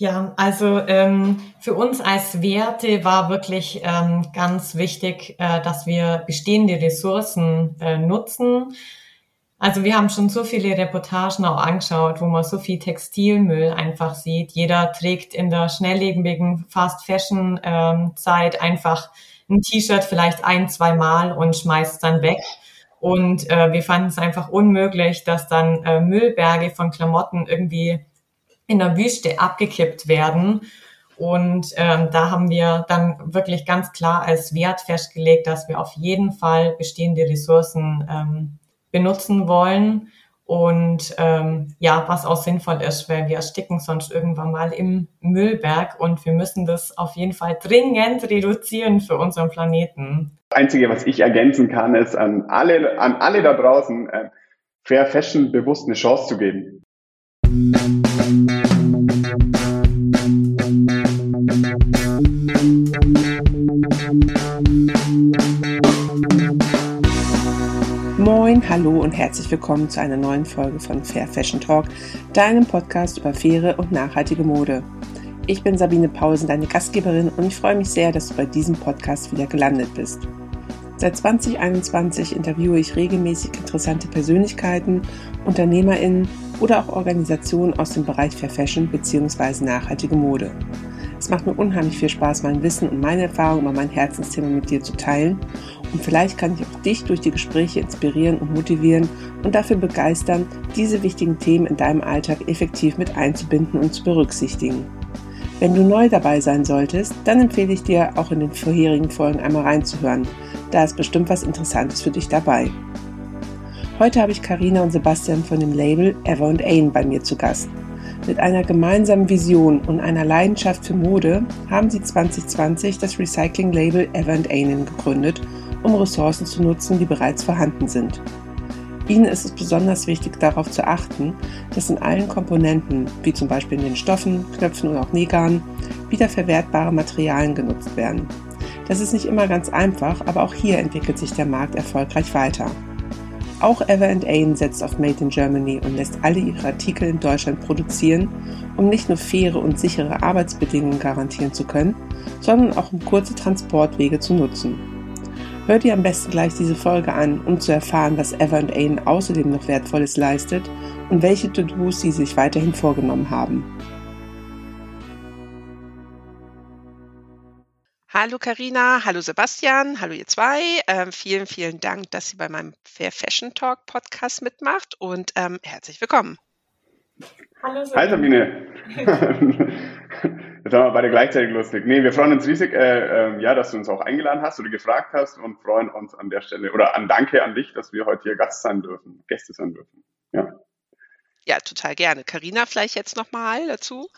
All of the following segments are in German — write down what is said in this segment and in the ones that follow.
Ja, also ähm, für uns als Werte war wirklich ähm, ganz wichtig, äh, dass wir bestehende Ressourcen äh, nutzen. Also wir haben schon so viele Reportagen auch angeschaut, wo man so viel Textilmüll einfach sieht. Jeder trägt in der schnelllebigen Fast Fashion ähm, Zeit einfach ein T-Shirt vielleicht ein, zwei Mal und schmeißt dann weg. Und äh, wir fanden es einfach unmöglich, dass dann äh, Müllberge von Klamotten irgendwie in der Wüste abgekippt werden. Und ähm, da haben wir dann wirklich ganz klar als Wert festgelegt, dass wir auf jeden Fall bestehende Ressourcen ähm, benutzen wollen. Und ähm, ja, was auch sinnvoll ist, weil wir ersticken sonst irgendwann mal im Müllberg und wir müssen das auf jeden Fall dringend reduzieren für unseren Planeten. Das Einzige, was ich ergänzen kann, ist an alle, an alle da draußen, äh, Fair Fashion bewusst eine Chance zu geben. Hallo und herzlich willkommen zu einer neuen Folge von Fair Fashion Talk, deinem Podcast über faire und nachhaltige Mode. Ich bin Sabine Pausen, deine Gastgeberin und ich freue mich sehr, dass du bei diesem Podcast wieder gelandet bist. Seit 2021 interviewe ich regelmäßig interessante Persönlichkeiten, UnternehmerInnen oder auch Organisationen aus dem Bereich Fair Fashion bzw. nachhaltige Mode. Es macht mir unheimlich viel Spaß, mein Wissen und meine Erfahrungen über mein Herzensthema mit dir zu teilen. Und vielleicht kann ich auch dich durch die Gespräche inspirieren und motivieren und dafür begeistern, diese wichtigen Themen in deinem Alltag effektiv mit einzubinden und zu berücksichtigen. Wenn du neu dabei sein solltest, dann empfehle ich dir, auch in den vorherigen Folgen einmal reinzuhören – da ist bestimmt was Interessantes für dich dabei. Heute habe ich Karina und Sebastian von dem Label Ever and Ain bei mir zu Gast. Mit einer gemeinsamen Vision und einer Leidenschaft für Mode haben sie 2020 das Recycling-Label Ever and Ain gegründet, um Ressourcen zu nutzen, die bereits vorhanden sind. Ihnen ist es besonders wichtig, darauf zu achten, dass in allen Komponenten, wie zum Beispiel in den Stoffen, Knöpfen oder auch Nähgarn, wiederverwertbare Materialien genutzt werden. Das ist nicht immer ganz einfach, aber auch hier entwickelt sich der Markt erfolgreich weiter. Auch Ever Ain setzt auf Made in Germany und lässt alle ihre Artikel in Deutschland produzieren, um nicht nur faire und sichere Arbeitsbedingungen garantieren zu können, sondern auch um kurze Transportwege zu nutzen. Hör dir am besten gleich diese Folge an, um zu erfahren, was Ever Ain außerdem noch Wertvolles leistet und welche To-Dos sie sich weiterhin vorgenommen haben. Hallo Karina, hallo Sebastian, hallo ihr zwei. Ähm, vielen, vielen Dank, dass ihr bei meinem Fair Fashion Talk Podcast mitmacht und ähm, herzlich willkommen. Hallo Sabine. Hi Sabine. Jetzt haben wir beide gleichzeitig lustig. Nee, wir freuen uns riesig, äh, äh, ja, dass du uns auch eingeladen hast oder gefragt hast und freuen uns an der Stelle oder an Danke an dich, dass wir heute hier Gast sein dürfen, Gäste sein dürfen. Ja. Ja, total gerne. Karina, vielleicht jetzt nochmal dazu.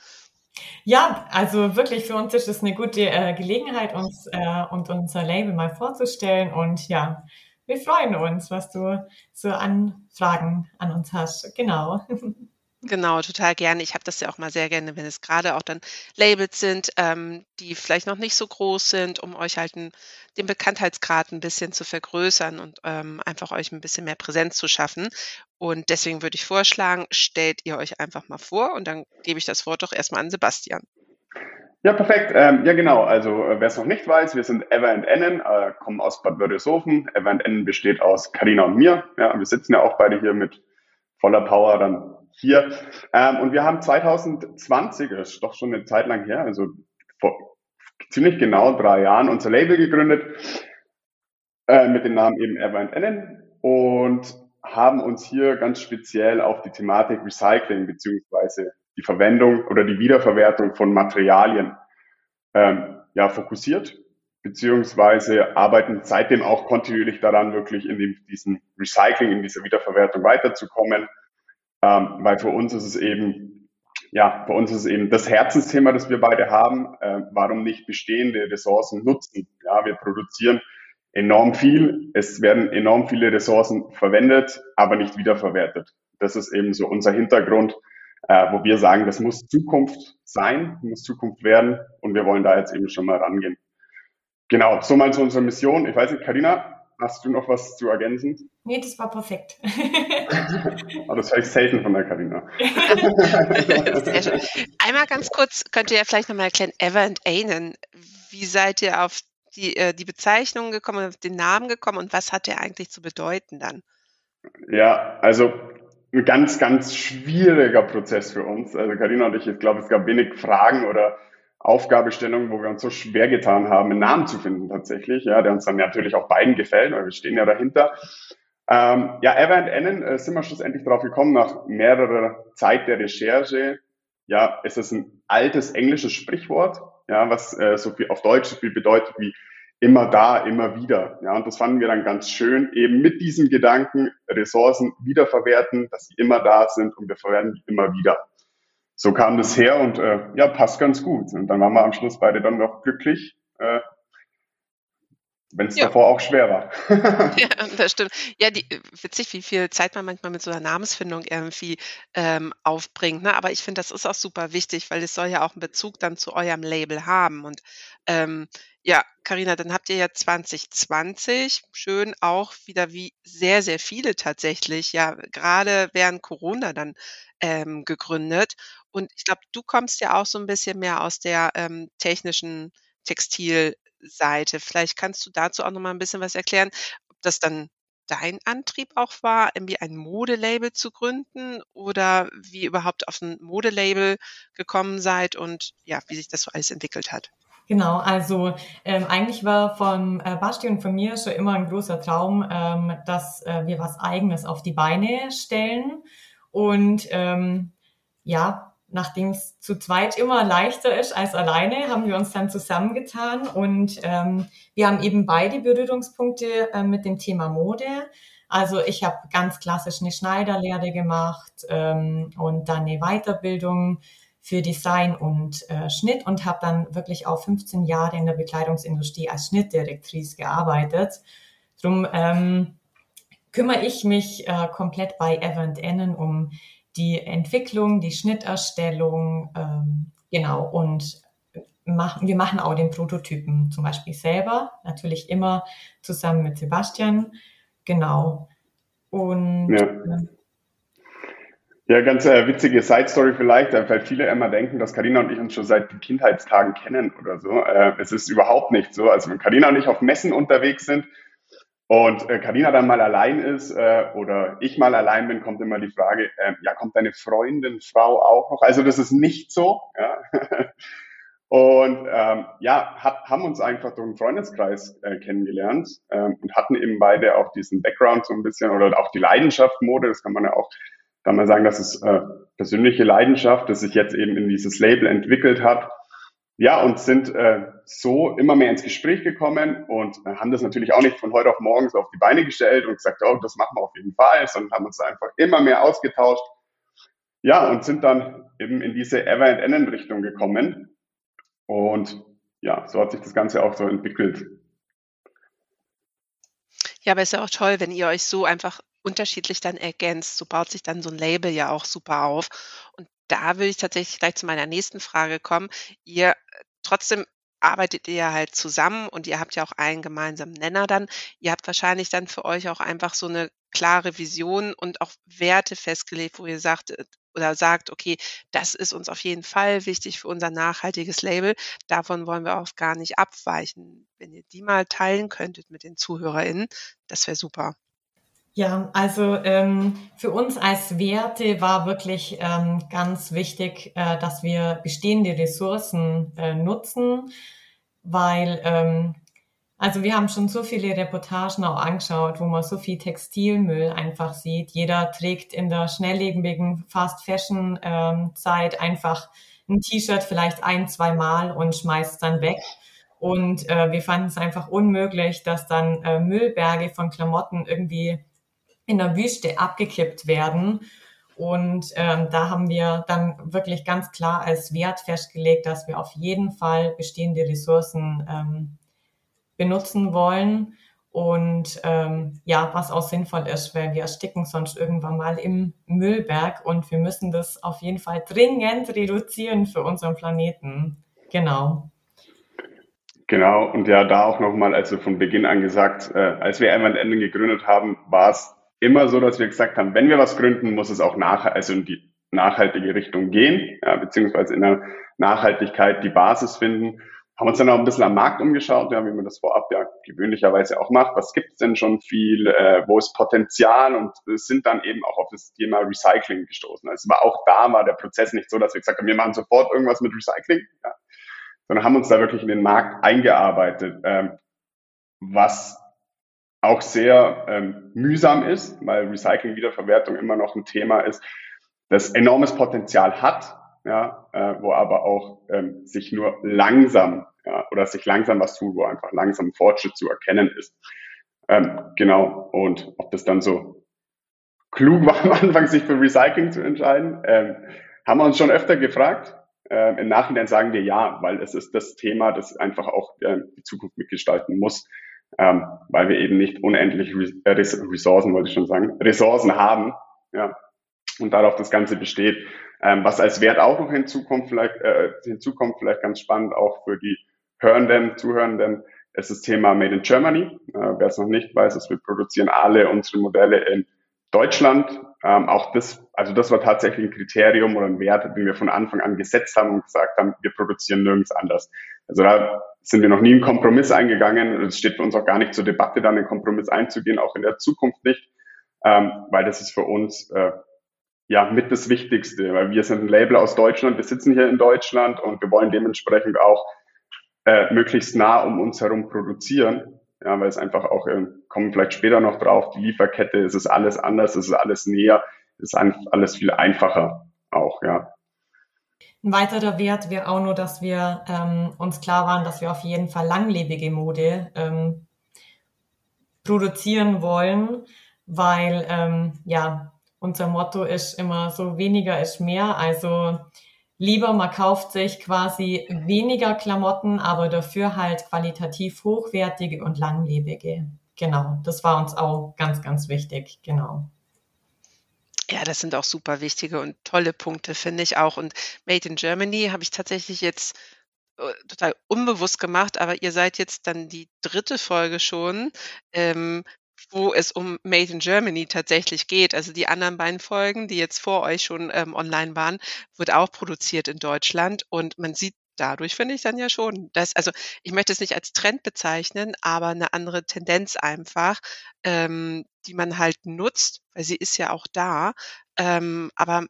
Ja, also wirklich für uns ist es eine gute äh, Gelegenheit, uns äh, und unser Label mal vorzustellen. Und ja, wir freuen uns, was du so an Fragen an uns hast. Genau. Genau, total gerne. Ich habe das ja auch mal sehr gerne, wenn es gerade auch dann Labels sind, ähm, die vielleicht noch nicht so groß sind, um euch halt 'n den Bekanntheitsgrad ein bisschen zu vergrößern und, ähm, einfach euch ein bisschen mehr Präsenz zu schaffen. Und deswegen würde ich vorschlagen, stellt ihr euch einfach mal vor und dann gebe ich das Wort doch erstmal an Sebastian. Ja, perfekt. Ähm, ja, genau. Also, äh, wer es noch nicht weiß, wir sind Ever and Ennen, äh, kommen aus Bad Wörishofen. Ever and Ennen besteht aus Karina und mir. Ja, wir sitzen ja auch beide hier mit voller Power dann hier. Ähm, und wir haben 2020, das ist doch schon eine Zeit lang her, also vor ziemlich genau drei Jahren, unser Label gegründet äh, mit dem Namen eben Ever and Ennen und haben uns hier ganz speziell auf die Thematik Recycling beziehungsweise die Verwendung oder die Wiederverwertung von Materialien ähm, ja, fokussiert, beziehungsweise arbeiten seitdem auch kontinuierlich daran, wirklich in dem, diesem Recycling, in dieser Wiederverwertung weiterzukommen ähm, weil für uns ist es eben, ja, für uns ist es eben das Herzensthema, das wir beide haben. Äh, warum nicht bestehende Ressourcen nutzen? Ja, wir produzieren enorm viel. Es werden enorm viele Ressourcen verwendet, aber nicht wiederverwertet. Das ist eben so unser Hintergrund, äh, wo wir sagen, das muss Zukunft sein, muss Zukunft werden und wir wollen da jetzt eben schon mal rangehen. Genau, so mal zu unserer Mission. Ich weiß nicht, Karina, hast du noch was zu ergänzen? Nee, das war perfekt. Aber das höre ich selten von der Karina. Sehr schön. Einmal ganz kurz, könnt ihr ja vielleicht nochmal erklären, Ever and Anen, wie seid ihr auf die, äh, die Bezeichnung gekommen, auf den Namen gekommen und was hat der eigentlich zu bedeuten dann? Ja, also ein ganz, ganz schwieriger Prozess für uns. Also Karina und ich, ich glaube, es gab wenig Fragen oder Aufgabestellungen, wo wir uns so schwer getan haben, einen Namen zu finden tatsächlich, ja, der uns dann natürlich auch beiden gefällt, weil wir stehen ja dahinter. Ähm, ja, Ever and Annen äh, sind wir schlussendlich darauf gekommen, nach mehrerer Zeit der Recherche. Ja, es ist ein altes englisches Sprichwort, ja, was äh, so viel auf Deutsch so viel bedeutet wie immer da, immer wieder. Ja, und das fanden wir dann ganz schön, eben mit diesem Gedanken Ressourcen wiederverwerten, dass sie immer da sind und wir verwerten die immer wieder so kam das her und äh, ja, passt ganz gut. Und dann waren wir am Schluss beide dann noch glücklich, äh, wenn es ja. davor auch schwer war. ja, das stimmt. Ja, die, witzig, wie viel Zeit man manchmal mit so einer Namensfindung irgendwie ähm, aufbringt. Ne? Aber ich finde, das ist auch super wichtig, weil es soll ja auch einen Bezug dann zu eurem Label haben. Und ähm, ja, Karina, dann habt ihr ja 2020 schön auch wieder wie sehr, sehr viele tatsächlich, ja, gerade während Corona dann ähm, gegründet. Und ich glaube, du kommst ja auch so ein bisschen mehr aus der ähm, technischen Textilseite. Vielleicht kannst du dazu auch noch mal ein bisschen was erklären, ob das dann dein Antrieb auch war, irgendwie ein Modelabel zu gründen oder wie überhaupt auf ein Modelabel gekommen seid und ja, wie sich das so alles entwickelt hat. Genau, also ähm, eigentlich war von äh, Basti und von mir schon immer ein großer Traum, ähm, dass äh, wir was Eigenes auf die Beine stellen. Und ähm, ja, nachdem es zu zweit immer leichter ist als alleine, haben wir uns dann zusammengetan und ähm, wir haben eben beide Berührungspunkte äh, mit dem Thema Mode. Also ich habe ganz klassisch eine Schneiderlehre gemacht ähm, und dann eine Weiterbildung für Design und äh, Schnitt und habe dann wirklich auch 15 Jahre in der Bekleidungsindustrie als Schnittdirektrice gearbeitet. Drum ähm, kümmere ich mich äh, komplett bei Evan Ennen um die Entwicklung, die Schnitterstellung, ähm, genau, und machen, wir machen auch den Prototypen zum Beispiel selber, natürlich immer zusammen mit Sebastian, genau. Und ja. Äh, ja, ganz äh, witzige Side Story vielleicht, weil viele immer denken, dass Karina und ich uns schon seit Kindheitstagen kennen oder so. Äh, es ist überhaupt nicht so. Also wenn Karina und ich auf Messen unterwegs sind, und äh, Karina dann mal allein ist äh, oder ich mal allein bin, kommt immer die Frage, äh, ja, kommt deine Freundin, Frau auch noch? Also das ist nicht so. Ja. und ähm, ja, hat, haben uns einfach durch einen Freundeskreis äh, kennengelernt ähm, und hatten eben beide auch diesen Background so ein bisschen oder auch die Leidenschaft Mode, das kann man ja auch kann man sagen, dass es äh, persönliche Leidenschaft, das sich jetzt eben in dieses Label entwickelt hat ja, und sind äh, so immer mehr ins Gespräch gekommen und äh, haben das natürlich auch nicht von heute auf morgen so auf die Beine gestellt und gesagt, oh, das machen wir auf jeden Fall, sondern haben uns einfach immer mehr ausgetauscht. Ja, und sind dann eben in diese Ever and Ennen Richtung gekommen. Und ja, so hat sich das Ganze auch so entwickelt. Ja, aber ist ja auch toll, wenn ihr euch so einfach unterschiedlich dann ergänzt. So baut sich dann so ein Label ja auch super auf. Und da will ich tatsächlich gleich zu meiner nächsten Frage kommen. Ihr trotzdem arbeitet ihr ja halt zusammen und ihr habt ja auch einen gemeinsamen Nenner dann. Ihr habt wahrscheinlich dann für euch auch einfach so eine klare Vision und auch Werte festgelegt, wo ihr sagt äh, oder sagt, okay, das ist uns auf jeden Fall wichtig für unser nachhaltiges Label. Davon wollen wir auch gar nicht abweichen. Wenn ihr die mal teilen könntet mit den ZuhörerInnen, das wäre super. Ja, also ähm, für uns als Werte war wirklich ähm, ganz wichtig, äh, dass wir bestehende Ressourcen äh, nutzen, weil ähm, also wir haben schon so viele Reportagen auch angeschaut, wo man so viel Textilmüll einfach sieht. Jeder trägt in der schnelllebigen Fast Fashion ähm, Zeit einfach ein T-Shirt vielleicht ein, zwei Mal und schmeißt dann weg. Und äh, wir fanden es einfach unmöglich, dass dann äh, Müllberge von Klamotten irgendwie in der Wüste abgekippt werden. Und ähm, da haben wir dann wirklich ganz klar als Wert festgelegt, dass wir auf jeden Fall bestehende Ressourcen ähm, benutzen wollen. Und ähm, ja, was auch sinnvoll ist, weil wir ersticken sonst irgendwann mal im Müllberg und wir müssen das auf jeden Fall dringend reduzieren für unseren Planeten. Genau. Genau, und ja, da auch nochmal, also von Beginn an gesagt, äh, als wir Evan Enden gegründet haben, war es immer so, dass wir gesagt haben, wenn wir was gründen, muss es auch nach, also in die nachhaltige Richtung gehen, ja, beziehungsweise in der Nachhaltigkeit die Basis finden. Haben uns dann auch ein bisschen am Markt umgeschaut, ja, wie man das vorab ja gewöhnlicherweise auch macht. Was gibt's denn schon viel? Äh, wo ist Potenzial? Und sind dann eben auch auf das Thema Recycling gestoßen. Also war auch da war der Prozess nicht so, dass wir gesagt haben, wir machen sofort irgendwas mit Recycling, ja, sondern haben uns da wirklich in den Markt eingearbeitet, ähm, was auch sehr ähm, mühsam ist, weil Recycling, Wiederverwertung immer noch ein Thema ist, das enormes Potenzial hat, ja, äh, wo aber auch ähm, sich nur langsam ja, oder sich langsam was tut, wo einfach langsam Fortschritt zu erkennen ist. Ähm, genau. Und ob das dann so klug war am Anfang, sich für Recycling zu entscheiden, ähm, haben wir uns schon öfter gefragt. Ähm, Im Nachhinein sagen wir ja, weil es ist das Thema, das einfach auch äh, die Zukunft mitgestalten muss ähm, weil wir eben nicht unendlich äh, Ressourcen, wollte ich schon sagen, Ressourcen haben, ja, und darauf das Ganze besteht. Ähm, was als Wert auch noch hinzukommt, vielleicht, äh, hinzukommt, vielleicht ganz spannend auch für die Hörenden, Zuhörenden, ist das Thema Made in Germany. Äh, Wer es noch nicht weiß, ist, wir produzieren alle unsere Modelle in Deutschland. Ähm, auch das, also das war tatsächlich ein Kriterium oder ein Wert, den wir von Anfang an gesetzt haben und gesagt haben, wir produzieren nirgends anders. Also da sind wir noch nie einen Kompromiss eingegangen. Es steht für uns auch gar nicht zur Debatte, dann einen Kompromiss einzugehen, auch in der Zukunft nicht, ähm, weil das ist für uns äh, ja mit das Wichtigste, weil wir sind ein Label aus Deutschland, wir sitzen hier in Deutschland und wir wollen dementsprechend auch äh, möglichst nah um uns herum produzieren. Ja, weil es einfach auch, äh, kommen vielleicht später noch drauf, die Lieferkette, es ist alles anders, es ist alles näher, es ist alles viel einfacher auch, ja. Ein weiterer Wert wäre auch nur, dass wir ähm, uns klar waren, dass wir auf jeden Fall langlebige Mode ähm, produzieren wollen, weil ähm, ja unser Motto ist immer so weniger ist mehr. Also lieber man kauft sich quasi weniger Klamotten, aber dafür halt qualitativ hochwertige und langlebige. Genau, das war uns auch ganz, ganz wichtig. Genau. Ja, das sind auch super wichtige und tolle Punkte, finde ich auch. Und Made in Germany habe ich tatsächlich jetzt äh, total unbewusst gemacht, aber ihr seid jetzt dann die dritte Folge schon, ähm, wo es um Made in Germany tatsächlich geht. Also die anderen beiden Folgen, die jetzt vor euch schon ähm, online waren, wird auch produziert in Deutschland und man sieht dadurch finde ich dann ja schon, dass also ich möchte es nicht als Trend bezeichnen, aber eine andere Tendenz einfach, ähm, die man halt nutzt, weil sie ist ja auch da. Ähm, aber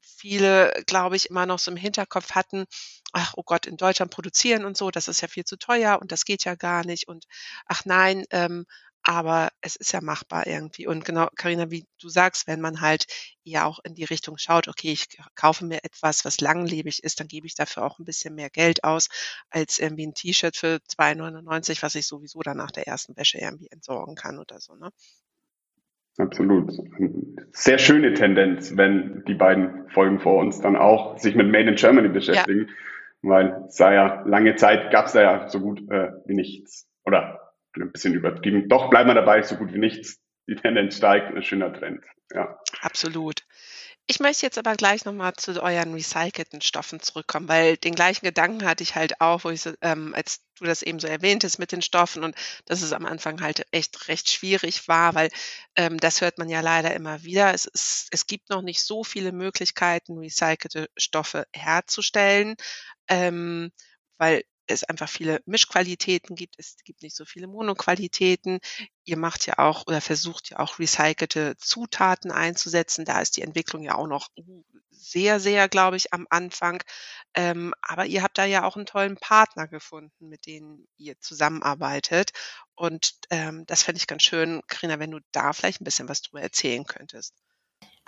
viele, glaube ich, immer noch so im Hinterkopf hatten, ach, oh Gott, in Deutschland produzieren und so, das ist ja viel zu teuer und das geht ja gar nicht und ach nein, ähm, aber es ist ja machbar irgendwie. Und genau, Karina, wie du sagst, wenn man halt eher auch in die Richtung schaut, okay, ich kaufe mir etwas, was langlebig ist, dann gebe ich dafür auch ein bisschen mehr Geld aus, als irgendwie ein T-Shirt für 2,99, was ich sowieso dann nach der ersten Wäsche irgendwie entsorgen kann oder so, ne? Absolut. Sehr schöne Tendenz, wenn die beiden Folgen vor uns dann auch sich mit Made in Germany beschäftigen, ja. weil es sei ja lange Zeit gab es da ja so gut äh, wie nichts. Oder ein bisschen übertrieben. Doch bleibt man dabei, so gut wie nichts. Die Tendenz steigt, ein schöner Trend. Ja. Absolut. Ich möchte jetzt aber gleich nochmal zu euren recycelten Stoffen zurückkommen, weil den gleichen Gedanken hatte ich halt auch, wo ich ähm, als du das eben so erwähntest mit den Stoffen und dass es am Anfang halt echt recht schwierig war, weil ähm, das hört man ja leider immer wieder. Es, ist, es gibt noch nicht so viele Möglichkeiten, recycelte Stoffe herzustellen, ähm, weil es einfach viele Mischqualitäten gibt. Es gibt nicht so viele Monoqualitäten. Ihr macht ja auch oder versucht ja auch recycelte Zutaten einzusetzen. Da ist die Entwicklung ja auch noch sehr, sehr, glaube ich, am Anfang. Ähm, aber ihr habt da ja auch einen tollen Partner gefunden, mit dem ihr zusammenarbeitet. Und ähm, das fände ich ganz schön, Karina, wenn du da vielleicht ein bisschen was drüber erzählen könntest.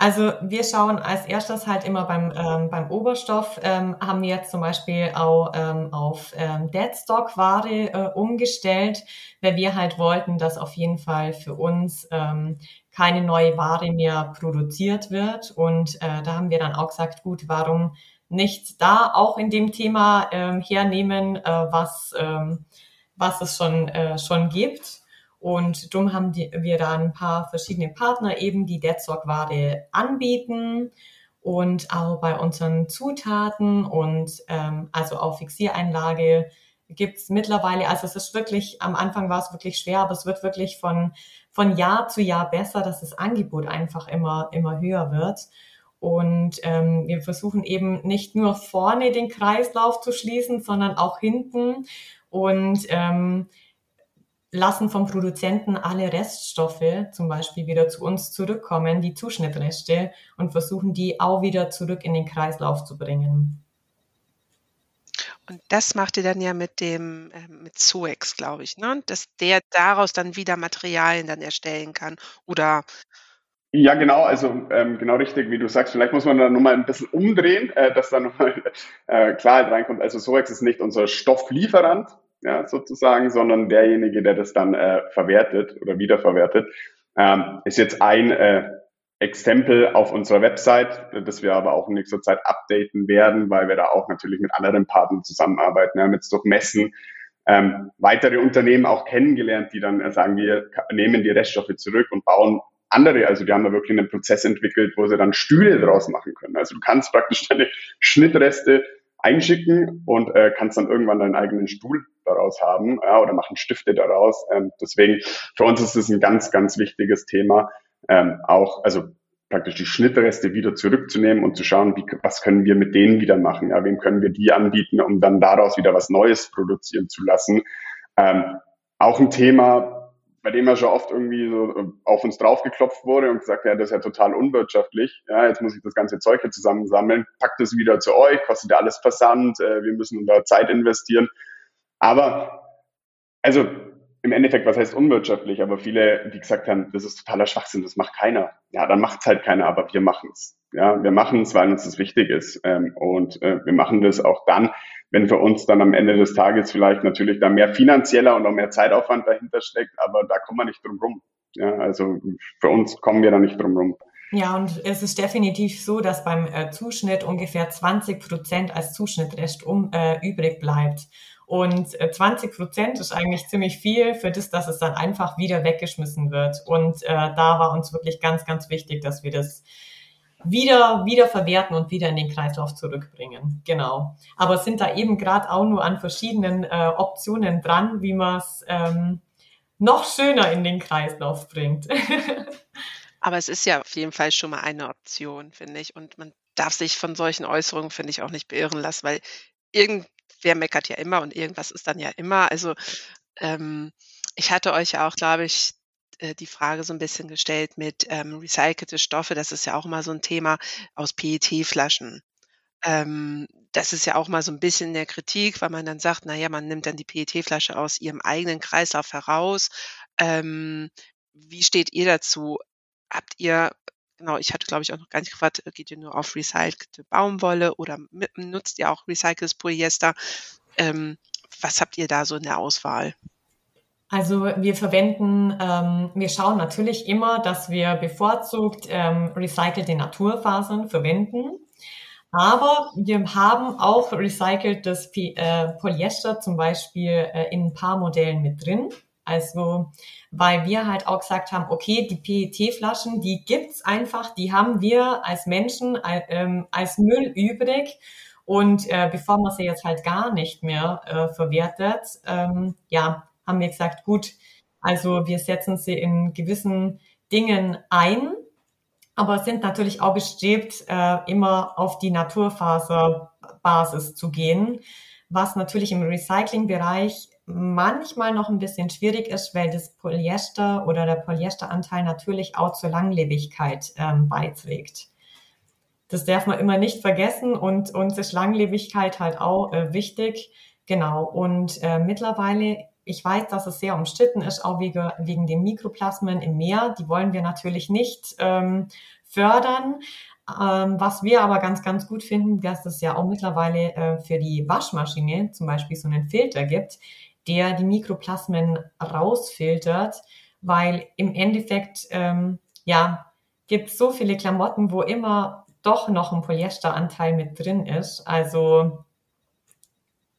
Also wir schauen als erstes halt immer beim, ähm, beim Oberstoff, ähm, haben wir jetzt zum Beispiel auch ähm, auf ähm, Deadstock-Ware äh, umgestellt, weil wir halt wollten, dass auf jeden Fall für uns ähm, keine neue Ware mehr produziert wird. Und äh, da haben wir dann auch gesagt, gut, warum nicht da auch in dem Thema ähm, hernehmen, äh, was, ähm, was es schon, äh, schon gibt. Und darum haben die, wir da ein paar verschiedene Partner eben, die Deadstock-Ware anbieten und auch bei unseren Zutaten und ähm, also auch Fixiereinlage gibt's mittlerweile, also es ist wirklich, am Anfang war es wirklich schwer, aber es wird wirklich von, von Jahr zu Jahr besser, dass das Angebot einfach immer, immer höher wird. Und ähm, wir versuchen eben nicht nur vorne den Kreislauf zu schließen, sondern auch hinten und ähm, lassen vom Produzenten alle Reststoffe zum Beispiel wieder zu uns zurückkommen, die Zuschnittreste, und versuchen die auch wieder zurück in den Kreislauf zu bringen. Und das macht ihr dann ja mit dem, äh, mit Zoex, glaube ich, ne? Dass der daraus dann wieder Materialien dann erstellen kann oder ja, genau, also ähm, genau richtig, wie du sagst. Vielleicht muss man da nochmal ein bisschen umdrehen, äh, dass da nochmal äh, Klarheit reinkommt. Also Sorex ist nicht unser Stofflieferant, ja, sozusagen, sondern derjenige, der das dann äh, verwertet oder wiederverwertet. Ähm, ist jetzt ein äh, Exempel auf unserer Website, das wir aber auch in nächster Zeit updaten werden, weil wir da auch natürlich mit anderen Partnern zusammenarbeiten. Wir haben jetzt durch Messen ähm, weitere Unternehmen auch kennengelernt, die dann äh, sagen, wir nehmen die Reststoffe zurück und bauen andere. Also die haben da wirklich einen Prozess entwickelt, wo sie dann Stühle draus machen können. Also du kannst praktisch deine Schnittreste einschicken und äh, kannst dann irgendwann deinen eigenen Stuhl daraus haben ja, oder machen Stifte daraus. Ähm, deswegen für uns ist es ein ganz, ganz wichtiges Thema, ähm, auch, also praktisch die Schnittreste wieder zurückzunehmen und zu schauen, wie, was können wir mit denen wieder machen, ja, wem können wir die anbieten, um dann daraus wieder was Neues produzieren zu lassen. Ähm, auch ein Thema, bei dem ja schon oft irgendwie so äh, auf uns draufgeklopft wurde und gesagt, ja, das ist ja total unwirtschaftlich. Ja, jetzt muss ich das ganze Zeug hier zusammensammeln, packt es wieder zu euch, kostet alles Versand, äh, wir müssen da Zeit investieren. Aber, also im Endeffekt, was heißt unwirtschaftlich, aber viele, die gesagt haben, das ist totaler Schwachsinn, das macht keiner. Ja, dann macht es halt keiner, aber wir machen es. Ja, wir machen es, weil uns das wichtig ist. Ähm, und äh, wir machen das auch dann, wenn für uns dann am Ende des Tages vielleicht natürlich da mehr finanzieller und auch mehr Zeitaufwand dahinter steckt, aber da kommen wir nicht drum rum. Ja, also für uns kommen wir da nicht drum rum. Ja, und es ist definitiv so, dass beim äh, Zuschnitt ungefähr 20 Prozent als Zuschnittrest um, äh, übrig bleibt. Und 20 äh, Prozent ist eigentlich ziemlich viel für das, dass es dann einfach wieder weggeschmissen wird. Und äh, da war uns wirklich ganz, ganz wichtig, dass wir das wieder, wieder verwerten und wieder in den Kreislauf zurückbringen. Genau. Aber sind da eben gerade auch nur an verschiedenen äh, Optionen dran, wie man es ähm, noch schöner in den Kreislauf bringt. Aber es ist ja auf jeden Fall schon mal eine Option, finde ich. Und man darf sich von solchen Äußerungen, finde ich, auch nicht beirren lassen, weil irgend, wer meckert ja immer und irgendwas ist dann ja immer. Also ähm, ich hatte euch ja auch, glaube ich, äh, die Frage so ein bisschen gestellt mit ähm, recycelte Stoffe. Das ist ja auch mal so ein Thema aus PET-Flaschen. Ähm, das ist ja auch mal so ein bisschen der Kritik, weil man dann sagt, na ja, man nimmt dann die PET-Flasche aus ihrem eigenen Kreislauf heraus. Ähm, wie steht ihr dazu? Habt ihr genau, ich hatte, glaube ich, auch noch gar nicht gefragt, äh, geht ihr nur auf recycelte Baumwolle oder nutzt ihr auch recyceltes Polyester? Ähm, was habt ihr da so in der Auswahl? Also wir verwenden, ähm, wir schauen natürlich immer, dass wir bevorzugt ähm, recycelte Naturfasern verwenden. Aber wir haben auch recyceltes äh, Polyester zum Beispiel äh, in ein paar Modellen mit drin. Also, weil wir halt auch gesagt haben, okay, die PET-Flaschen, die gibt's einfach, die haben wir als Menschen äh, als Müll übrig. Und äh, bevor man sie jetzt halt gar nicht mehr äh, verwertet, ähm, ja, haben wir gesagt, gut, also wir setzen sie in gewissen Dingen ein, aber sind natürlich auch bestrebt, äh, immer auf die Naturfaserbasis zu gehen, was natürlich im Recyclingbereich manchmal noch ein bisschen schwierig ist, weil das Polyester oder der Polyesteranteil natürlich auch zur Langlebigkeit ähm, beiträgt. Das darf man immer nicht vergessen und uns ist Langlebigkeit halt auch äh, wichtig. Genau. Und äh, mittlerweile, ich weiß, dass es sehr umstritten ist, auch wegen, wegen den Mikroplasmen im Meer. Die wollen wir natürlich nicht ähm, fördern. Ähm, was wir aber ganz, ganz gut finden, dass es ja auch mittlerweile äh, für die Waschmaschine zum Beispiel so einen Filter gibt, der die Mikroplasmen rausfiltert, weil im Endeffekt, ähm, ja, gibt so viele Klamotten, wo immer doch noch ein Polyesteranteil mit drin ist. Also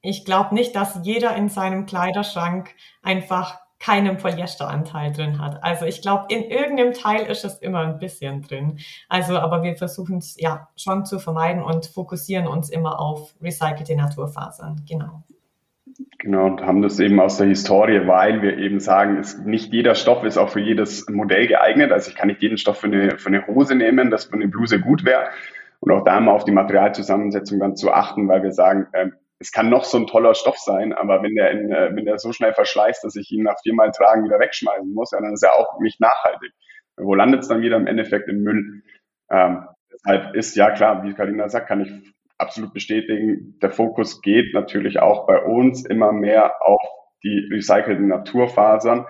ich glaube nicht, dass jeder in seinem Kleiderschrank einfach keinen Polyesteranteil drin hat. Also ich glaube, in irgendeinem Teil ist es immer ein bisschen drin. Also, aber wir versuchen es ja schon zu vermeiden und fokussieren uns immer auf recycelte Naturfasern. Genau. Genau, und haben das eben aus der Historie, weil wir eben sagen, es, nicht jeder Stoff ist auch für jedes Modell geeignet. Also ich kann nicht jeden Stoff für eine, für eine Hose nehmen, das für eine Bluse gut wäre. Und auch da mal auf die Materialzusammensetzung dann zu achten, weil wir sagen, ähm, es kann noch so ein toller Stoff sein, aber wenn der, in, äh, wenn der so schnell verschleißt, dass ich ihn nach viermal Tragen wieder wegschmeißen muss, ja, dann ist er auch nicht nachhaltig. Wo landet es dann wieder im Endeffekt im Müll? Ähm, deshalb ist ja klar, wie Karina sagt, kann ich absolut bestätigen, der Fokus geht natürlich auch bei uns immer mehr auf die recycelten Naturfasern,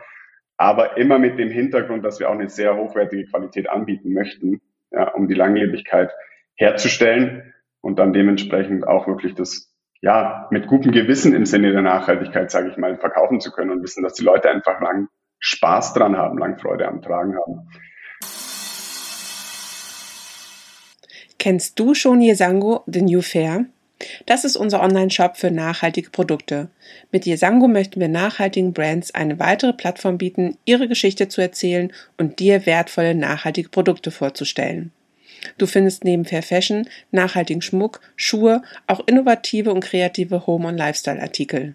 aber immer mit dem Hintergrund, dass wir auch eine sehr hochwertige Qualität anbieten möchten, ja, um die Langlebigkeit herzustellen und dann dementsprechend auch wirklich das ja mit gutem Gewissen im Sinne der Nachhaltigkeit, sage ich mal, verkaufen zu können und wissen, dass die Leute einfach lang Spaß dran haben, lang Freude am Tragen haben. Kennst du schon Yesango, The New Fair? Das ist unser Online-Shop für nachhaltige Produkte. Mit Yesango möchten wir nachhaltigen Brands eine weitere Plattform bieten, ihre Geschichte zu erzählen und dir wertvolle nachhaltige Produkte vorzustellen. Du findest neben Fair Fashion, nachhaltigen Schmuck, Schuhe, auch innovative und kreative Home- und Lifestyle-Artikel.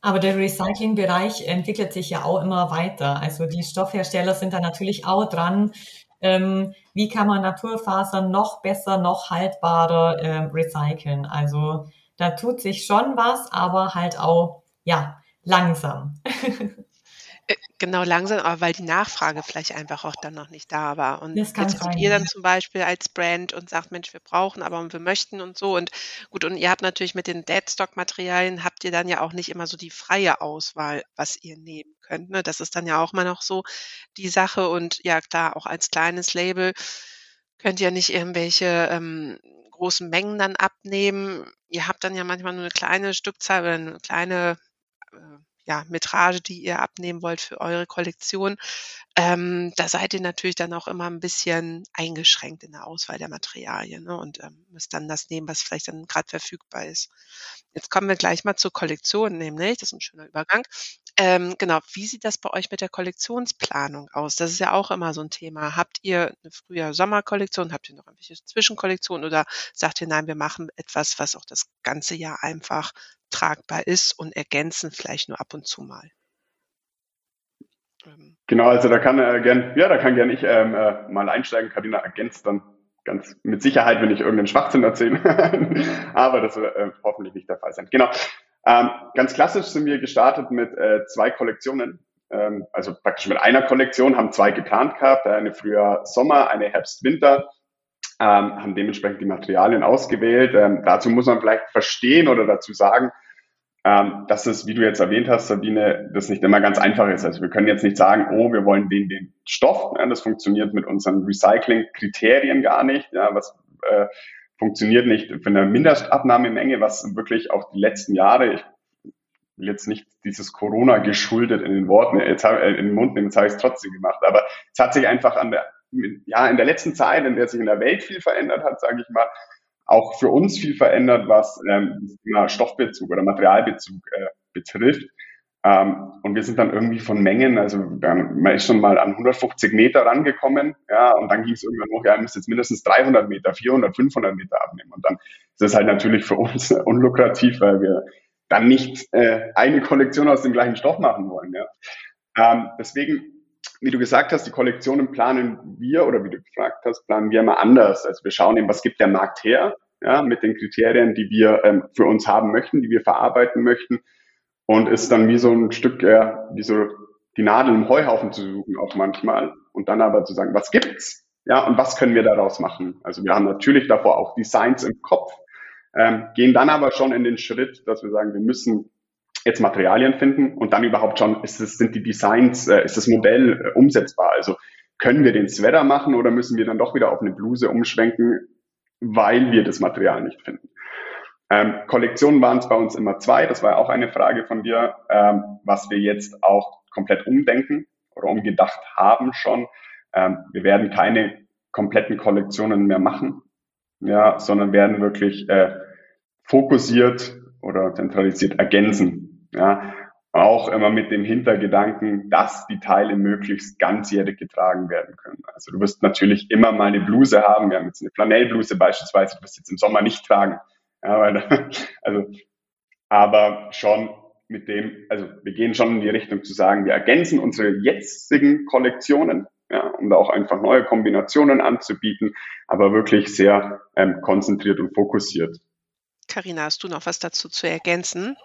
Aber der Recycling-Bereich entwickelt sich ja auch immer weiter. Also die Stoffhersteller sind da natürlich auch dran. Ähm, wie kann man Naturfasern noch besser, noch haltbarer äh, recyceln? Also da tut sich schon was, aber halt auch, ja, langsam. Genau, langsam, aber weil die Nachfrage vielleicht einfach auch dann noch nicht da war. Und jetzt kommt sein, ihr dann zum Beispiel als Brand und sagt, Mensch, wir brauchen aber und wir möchten und so. Und gut, und ihr habt natürlich mit den Deadstock-Materialien habt ihr dann ja auch nicht immer so die freie Auswahl, was ihr nehmen könnt. Ne? Das ist dann ja auch mal noch so die Sache. Und ja, klar, auch als kleines Label könnt ihr nicht irgendwelche ähm, großen Mengen dann abnehmen. Ihr habt dann ja manchmal nur eine kleine Stückzahl oder eine kleine äh, ja, Metrage, die ihr abnehmen wollt für eure Kollektion. Ähm, da seid ihr natürlich dann auch immer ein bisschen eingeschränkt in der Auswahl der Materialien ne? und ähm, müsst dann das nehmen, was vielleicht dann gerade verfügbar ist. Jetzt kommen wir gleich mal zur Kollektion, nämlich, das ist ein schöner Übergang. Ähm, genau, wie sieht das bei euch mit der Kollektionsplanung aus? Das ist ja auch immer so ein Thema. Habt ihr eine Frühjahr-Sommer-Kollektion? Habt ihr noch irgendwelche Zwischenkollektionen oder sagt ihr, nein, wir machen etwas, was auch das ganze Jahr einfach tragbar ist und ergänzen vielleicht nur ab und zu mal? Ähm. Genau, also da kann äh, gern, ja, da kann gern ich ähm, äh, mal einsteigen. Karina ergänzt dann ganz mit Sicherheit, wenn ich irgendeinen Schwachsinn erzähle. Aber das wird äh, hoffentlich nicht der Fall sein. Genau. Ähm, ganz klassisch sind wir gestartet mit äh, zwei Kollektionen. Ähm, also praktisch mit einer Kollektion, haben zwei geplant gehabt, eine früher Sommer, eine Herbst-Winter. Ähm, haben dementsprechend die Materialien ausgewählt. Ähm, dazu muss man vielleicht verstehen oder dazu sagen, ähm, dass es, wie du jetzt erwähnt hast, Sabine, das nicht immer ganz einfach ist. Also wir können jetzt nicht sagen, oh, wir wollen den, den Stoff. Ja, das funktioniert mit unseren Recycling-Kriterien gar nicht. Ja, was äh, funktioniert nicht für eine Mindestabnahmemenge, was wirklich auch die letzten Jahre, ich will jetzt nicht dieses Corona geschuldet in den Worten, jetzt hab, äh, in den Mund nehmen, jetzt habe ich es trotzdem gemacht. Aber es hat sich einfach an der, ja, in der letzten Zeit, in der sich in der Welt viel verändert hat, sage ich mal, auch für uns viel verändert, was ähm, Stoffbezug oder Materialbezug äh, betrifft. Ähm, und wir sind dann irgendwie von Mengen, also dann, man ist schon mal an 150 Meter rangekommen, ja, und dann ging es irgendwann hoch, ja, ihr müsst jetzt mindestens 300 Meter, 400, 500 Meter abnehmen. Und dann ist es halt natürlich für uns unlukrativ, weil wir dann nicht äh, eine Kollektion aus dem gleichen Stoff machen wollen. Ja. Ähm, deswegen wie du gesagt hast, die Kollektionen planen wir oder wie du gefragt hast, planen wir immer anders. Also wir schauen eben, was gibt der Markt her, ja, mit den Kriterien, die wir ähm, für uns haben möchten, die wir verarbeiten möchten und ist dann wie so ein Stück, äh, wie so die Nadel im Heuhaufen zu suchen auch manchmal und dann aber zu sagen, was gibt's? Ja, und was können wir daraus machen? Also wir haben natürlich davor auch Designs im Kopf, ähm, gehen dann aber schon in den Schritt, dass wir sagen, wir müssen jetzt Materialien finden und dann überhaupt schon, ist es, sind die Designs, äh, ist das Modell äh, umsetzbar? Also können wir den Sweater machen oder müssen wir dann doch wieder auf eine Bluse umschwenken, weil wir das Material nicht finden? Ähm, Kollektionen waren es bei uns immer zwei, das war auch eine Frage von dir, ähm, was wir jetzt auch komplett umdenken oder umgedacht haben schon. Ähm, wir werden keine kompletten Kollektionen mehr machen, ja, sondern werden wirklich äh, fokussiert oder zentralisiert ergänzen. Ja, auch immer mit dem Hintergedanken, dass die Teile möglichst ganzjährig getragen werden können. Also du wirst natürlich immer mal eine Bluse haben. Wir haben jetzt eine Flanellbluse beispielsweise, du wirst jetzt im Sommer nicht tragen. Ja, weil, also, aber schon mit dem, also wir gehen schon in die Richtung zu sagen, wir ergänzen unsere jetzigen Kollektionen, ja, um da auch einfach neue Kombinationen anzubieten, aber wirklich sehr ähm, konzentriert und fokussiert. Karina, hast du noch was dazu zu ergänzen?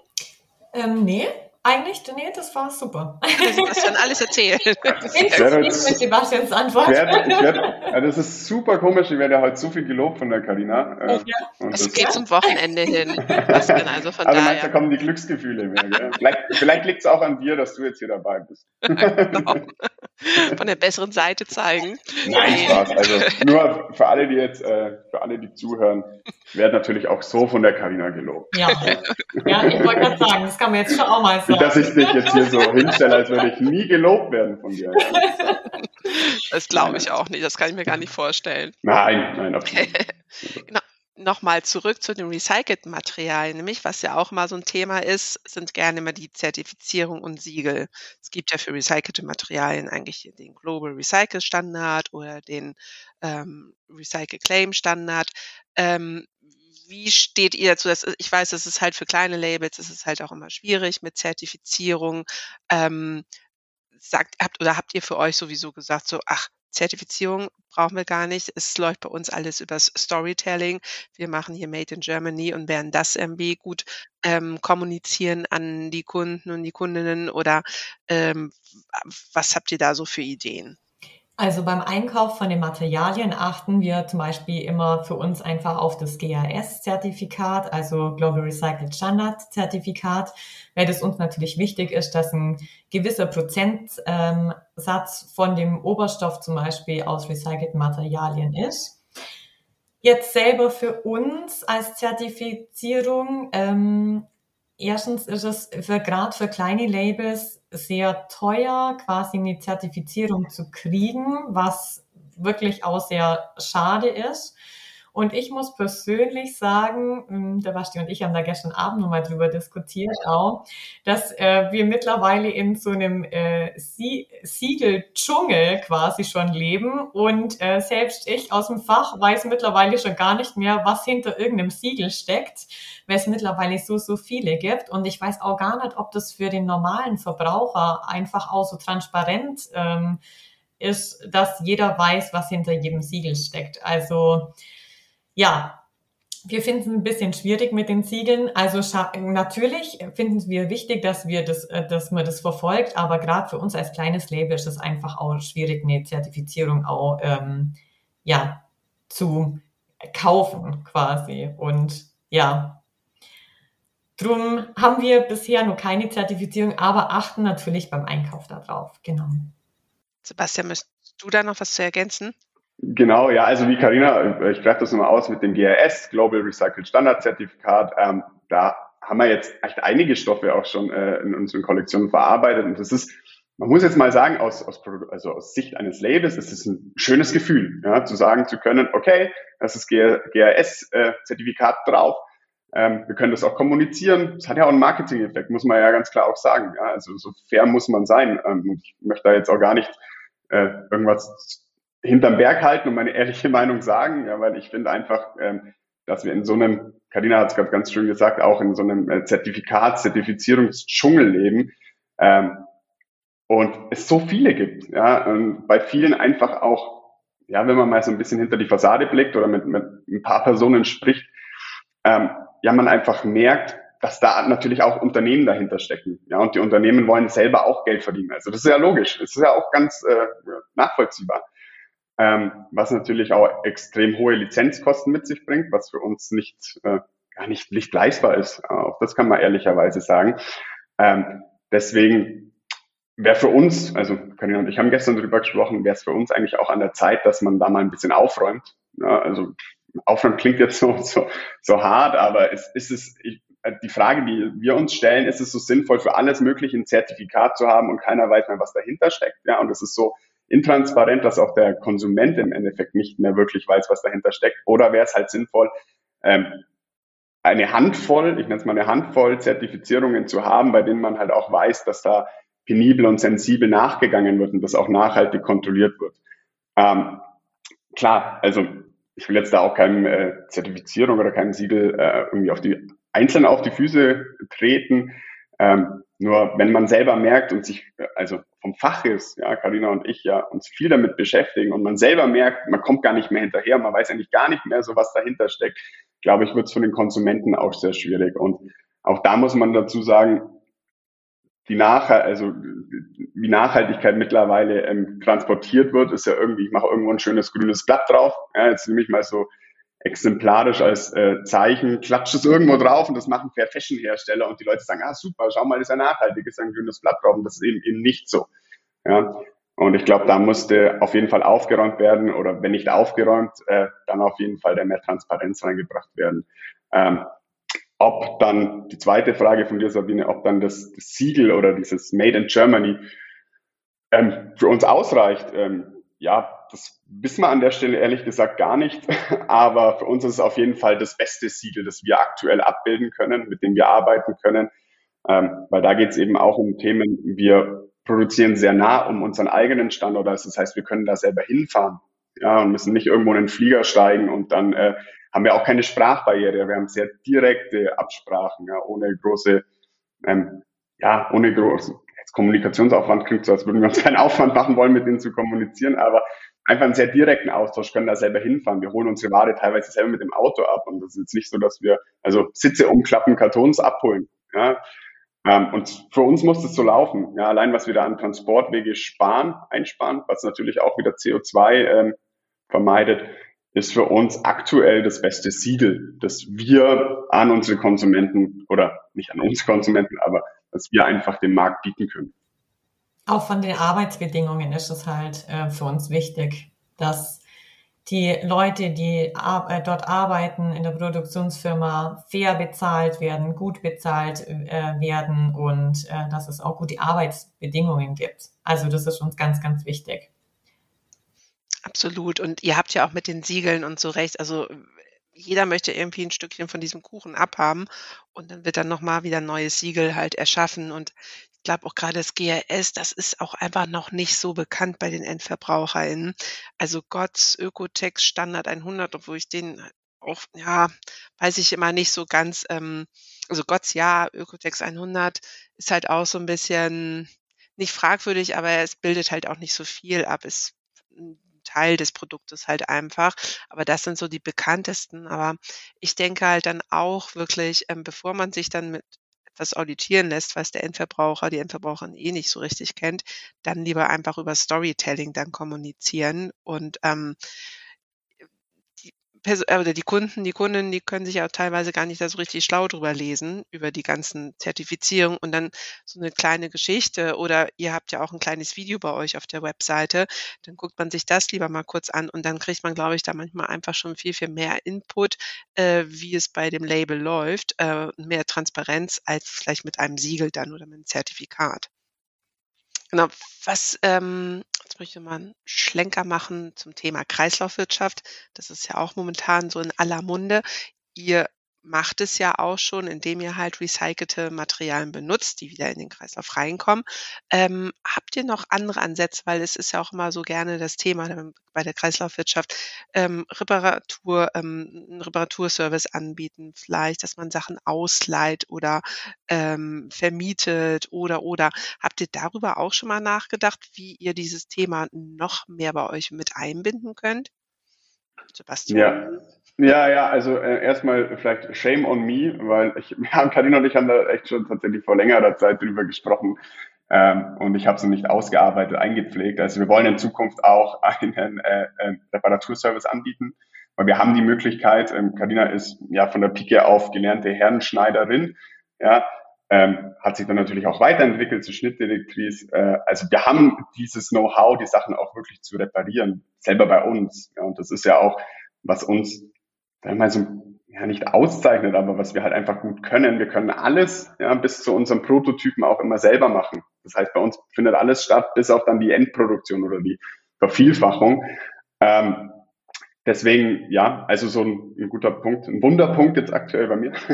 Ähm, nee, eigentlich, nee, das war super. Sebastian alles erzählen. Ich mit Sebastians Antwort. Werd, ich werd, ja, das ist super komisch. Ich werde heute so viel gelobt von der Karina. Äh, ja. Es geht zum Wochenende hin. Sebastian, also von also daher. da kommen die Glücksgefühle mehr. Gell? Vielleicht, vielleicht liegt es auch an dir, dass du jetzt hier dabei bist. genau. Von der besseren Seite zeigen. Nein, Spaß. Also nur für alle, die jetzt, äh, für alle, die zuhören, werde natürlich auch so von der Karina gelobt. Ja, ja ich wollte gerade sagen, das kann man jetzt schon auch mal sagen. Dass ich dich jetzt hier so hinstelle, als würde ich nie gelobt werden von dir. Das glaube ich auch nicht, das kann ich mir gar nicht vorstellen. Nein, nein, absolut. genau nochmal zurück zu den recycelten Materialien, nämlich was ja auch mal so ein Thema ist, sind gerne immer die Zertifizierung und Siegel. Es gibt ja für recycelte Materialien eigentlich den Global Recycle Standard oder den ähm, Recycle Claim Standard. Ähm, wie steht ihr dazu? Das, ich weiß, das ist halt für kleine Labels, es ist halt auch immer schwierig mit Zertifizierung. Ähm, sagt, habt oder habt ihr für euch sowieso gesagt, so, ach, Zertifizierung brauchen wir gar nicht. Es läuft bei uns alles übers Storytelling. Wir machen hier Made in Germany und werden das irgendwie gut ähm, kommunizieren an die Kunden und die Kundinnen oder ähm, was habt ihr da so für Ideen? Also beim Einkauf von den Materialien achten wir zum Beispiel immer für uns einfach auf das GAS-Zertifikat, also Global Recycled Standard Zertifikat, weil das uns natürlich wichtig ist, dass ein gewisser Prozentsatz ähm, von dem Oberstoff zum Beispiel aus recycelten Materialien ist. Jetzt selber für uns als Zertifizierung ähm, Erstens ist es für gerade für kleine Labels sehr teuer, quasi eine Zertifizierung zu kriegen, was wirklich auch sehr schade ist. Und ich muss persönlich sagen, hm, der Basti und ich haben da gestern Abend nochmal drüber diskutiert auch, dass äh, wir mittlerweile in so einem äh, Sie Siegel-Dschungel quasi schon leben. Und äh, selbst ich aus dem Fach weiß mittlerweile schon gar nicht mehr, was hinter irgendeinem Siegel steckt, weil es mittlerweile so, so viele gibt. Und ich weiß auch gar nicht, ob das für den normalen Verbraucher einfach auch so transparent ähm, ist, dass jeder weiß, was hinter jedem Siegel steckt. Also ja, wir finden es ein bisschen schwierig mit den Siegeln. Also natürlich finden wir wichtig, dass wir das, äh, dass man das verfolgt, aber gerade für uns als kleines Label ist es einfach auch schwierig, eine Zertifizierung auch ähm, ja zu kaufen quasi. Und ja, drum haben wir bisher noch keine Zertifizierung, aber achten natürlich beim Einkauf darauf. Genau. Sebastian, müsstest du da noch was zu ergänzen? Genau, ja, also wie Karina, ich greife das nochmal aus mit dem GRS, Global Recycled Standard Zertifikat. Ähm, da haben wir jetzt echt einige Stoffe auch schon äh, in unseren Kollektionen verarbeitet. Und das ist, man muss jetzt mal sagen, aus, aus, also aus Sicht eines Labels ist es ein schönes Gefühl, ja, zu sagen zu können, okay, das ist GRS-Zertifikat äh, drauf. Ähm, wir können das auch kommunizieren. Das hat ja auch einen Marketing-Effekt, muss man ja ganz klar auch sagen. Ja, also so fair muss man sein. Ähm, ich möchte da jetzt auch gar nicht äh, irgendwas hinterm Berg halten und meine ehrliche Meinung sagen, ja, weil ich finde einfach, ähm, dass wir in so einem, Karina hat es gerade ganz schön gesagt, auch in so einem äh, Zertifikat, Zertifizierungsdschungel leben ähm, und es so viele gibt, ja, und bei vielen einfach auch, ja, wenn man mal so ein bisschen hinter die Fassade blickt oder mit, mit ein paar Personen spricht, ähm, ja, man einfach merkt, dass da natürlich auch Unternehmen dahinter stecken. Ja, und die Unternehmen wollen selber auch Geld verdienen. Also das ist ja logisch. Das ist ja auch ganz äh, nachvollziehbar ähm, was natürlich auch extrem hohe Lizenzkosten mit sich bringt, was für uns nicht, äh, gar nicht, nicht leistbar ist. Auch das kann man ehrlicherweise sagen. Ähm, deswegen wäre für uns, also Karina und ich haben gestern darüber gesprochen, wäre es für uns eigentlich auch an der Zeit, dass man da mal ein bisschen aufräumt. Ja, also aufräumen klingt jetzt so, so, so hart, aber es ist es, ich, äh, die Frage, die wir uns stellen, ist es so sinnvoll für alles Mögliche ein Zertifikat zu haben und keiner weiß mehr, was dahinter steckt. Ja, und es ist so intransparent, dass auch der Konsument im Endeffekt nicht mehr wirklich weiß, was dahinter steckt. Oder wäre es halt sinnvoll, ähm, eine Handvoll, ich nenne es mal eine Handvoll Zertifizierungen zu haben, bei denen man halt auch weiß, dass da penibel und sensibel nachgegangen wird und das auch nachhaltig kontrolliert wird. Ähm, klar, also ich will jetzt da auch keine äh, Zertifizierung oder kein Siegel äh, irgendwie auf die einzeln auf die Füße treten. Ähm, nur wenn man selber merkt und sich, also vom Fach ist, ja, Karina und ich ja, uns viel damit beschäftigen und man selber merkt, man kommt gar nicht mehr hinterher, man weiß eigentlich gar nicht mehr so, was dahinter steckt, glaube ich, wird es für den Konsumenten auch sehr schwierig. Und auch da muss man dazu sagen, die Nachhalt, also wie Nachhaltigkeit mittlerweile ähm, transportiert wird, ist ja irgendwie, ich mache irgendwo ein schönes grünes Blatt drauf. Ja, jetzt nehme ich mal so exemplarisch als äh, Zeichen, klatsche es irgendwo drauf und das machen Fair Fashion Hersteller und die Leute sagen, ah super, schau mal, das ist ja nachhaltig, ist ein grünes Blatt drauf und das ist eben, eben nicht so. Ja, und ich glaube, da musste auf jeden Fall aufgeräumt werden oder wenn nicht aufgeräumt, äh, dann auf jeden Fall da mehr Transparenz reingebracht werden. Ähm, ob dann, die zweite Frage von dir, Sabine, ob dann das, das Siegel oder dieses Made in Germany ähm, für uns ausreicht, ähm, ja, das wissen wir an der Stelle ehrlich gesagt gar nicht. Aber für uns ist es auf jeden Fall das beste Siegel, das wir aktuell abbilden können, mit dem wir arbeiten können. Ähm, weil da geht es eben auch um Themen, wir produzieren sehr nah um unseren eigenen Standort. Also das heißt, wir können da selber hinfahren ja, und müssen nicht irgendwo in den Flieger steigen und dann äh, haben wir auch keine Sprachbarriere. Wir haben sehr direkte Absprachen, ja, ohne große, ähm, ja, ohne große jetzt Kommunikationsaufwand klingt so, als würden wir uns keinen Aufwand machen wollen, mit denen zu kommunizieren, aber einfach einen sehr direkten Austausch, können da selber hinfahren. Wir holen unsere Ware teilweise selber mit dem Auto ab und das ist jetzt nicht so, dass wir also Sitze umklappen, Kartons abholen. Ja. Ähm, und für uns muss das so laufen. Ja, allein was wir da an Transportwege sparen, einsparen, was natürlich auch wieder CO2 ähm, vermeidet, ist für uns aktuell das beste Siegel, das wir an unsere Konsumenten oder nicht an uns Konsumenten, aber was wir einfach dem Markt bieten können. Auch von den Arbeitsbedingungen ist es halt äh, für uns wichtig, dass die Leute, die äh, dort arbeiten in der Produktionsfirma, fair bezahlt werden, gut bezahlt äh, werden und äh, dass es auch gute Arbeitsbedingungen gibt. Also das ist uns ganz, ganz wichtig. Absolut. Und ihr habt ja auch mit den Siegeln und so recht. Also jeder möchte irgendwie ein Stückchen von diesem Kuchen abhaben und dann wird dann nochmal wieder ein neues Siegel halt erschaffen und ich glaube auch gerade das GRS, das ist auch einfach noch nicht so bekannt bei den EndverbraucherInnen. Also GOTS Ökotex Standard 100, obwohl ich den auch, ja, weiß ich immer nicht so ganz, ähm, also GOTS ja, Ökotex 100 ist halt auch so ein bisschen nicht fragwürdig, aber es bildet halt auch nicht so viel ab. Es Teil des Produktes halt einfach. Aber das sind so die bekanntesten. Aber ich denke halt dann auch wirklich, ähm, bevor man sich dann mit etwas auditieren lässt, was der Endverbraucher, die Endverbraucherin eh nicht so richtig kennt, dann lieber einfach über Storytelling dann kommunizieren und ähm, äh, oder die Kunden, die Kundinnen, die können sich ja teilweise gar nicht da so richtig schlau drüber lesen, über die ganzen Zertifizierungen und dann so eine kleine Geschichte oder ihr habt ja auch ein kleines Video bei euch auf der Webseite, dann guckt man sich das lieber mal kurz an und dann kriegt man, glaube ich, da manchmal einfach schon viel, viel mehr Input, äh, wie es bei dem Label läuft, äh, mehr Transparenz als vielleicht mit einem Siegel dann oder mit einem Zertifikat. Genau, was, ähm, jetzt möchte ich mal einen Schlenker machen zum Thema Kreislaufwirtschaft. Das ist ja auch momentan so in aller Munde. Ihr macht es ja auch schon, indem ihr halt recycelte Materialien benutzt, die wieder in den Kreislauf reinkommen. Ähm, habt ihr noch andere Ansätze, weil es ist ja auch immer so gerne das Thema bei der Kreislaufwirtschaft, ähm, Reparatur, ähm, einen Reparaturservice anbieten, vielleicht, dass man Sachen ausleiht oder ähm, vermietet oder oder. Habt ihr darüber auch schon mal nachgedacht, wie ihr dieses Thema noch mehr bei euch mit einbinden könnt? Sebastian? Ja. Ja, ja, also äh, erstmal vielleicht Shame on me, weil ich, ja, Karina und ich haben da echt schon tatsächlich vor längerer Zeit drüber gesprochen ähm, und ich habe sie nicht ausgearbeitet, eingepflegt. Also wir wollen in Zukunft auch einen äh, äh, Reparaturservice anbieten, weil wir haben die Möglichkeit, ähm, Karina ist ja von der Pike auf gelernte Herrenschneiderin, ja, ähm, hat sich dann natürlich auch weiterentwickelt zur Schnittdirektrice. Äh, also wir haben dieses Know-how, die Sachen auch wirklich zu reparieren, selber bei uns. Ja, und das ist ja auch, was uns sagen wir so ja nicht auszeichnet, aber was wir halt einfach gut können. Wir können alles ja, bis zu unserem Prototypen auch immer selber machen. Das heißt, bei uns findet alles statt, bis auf dann die Endproduktion oder die Vervielfachung. Ähm, deswegen, ja, also so ein, ein, guter Punkt, ein Wunderpunkt jetzt aktuell bei mir.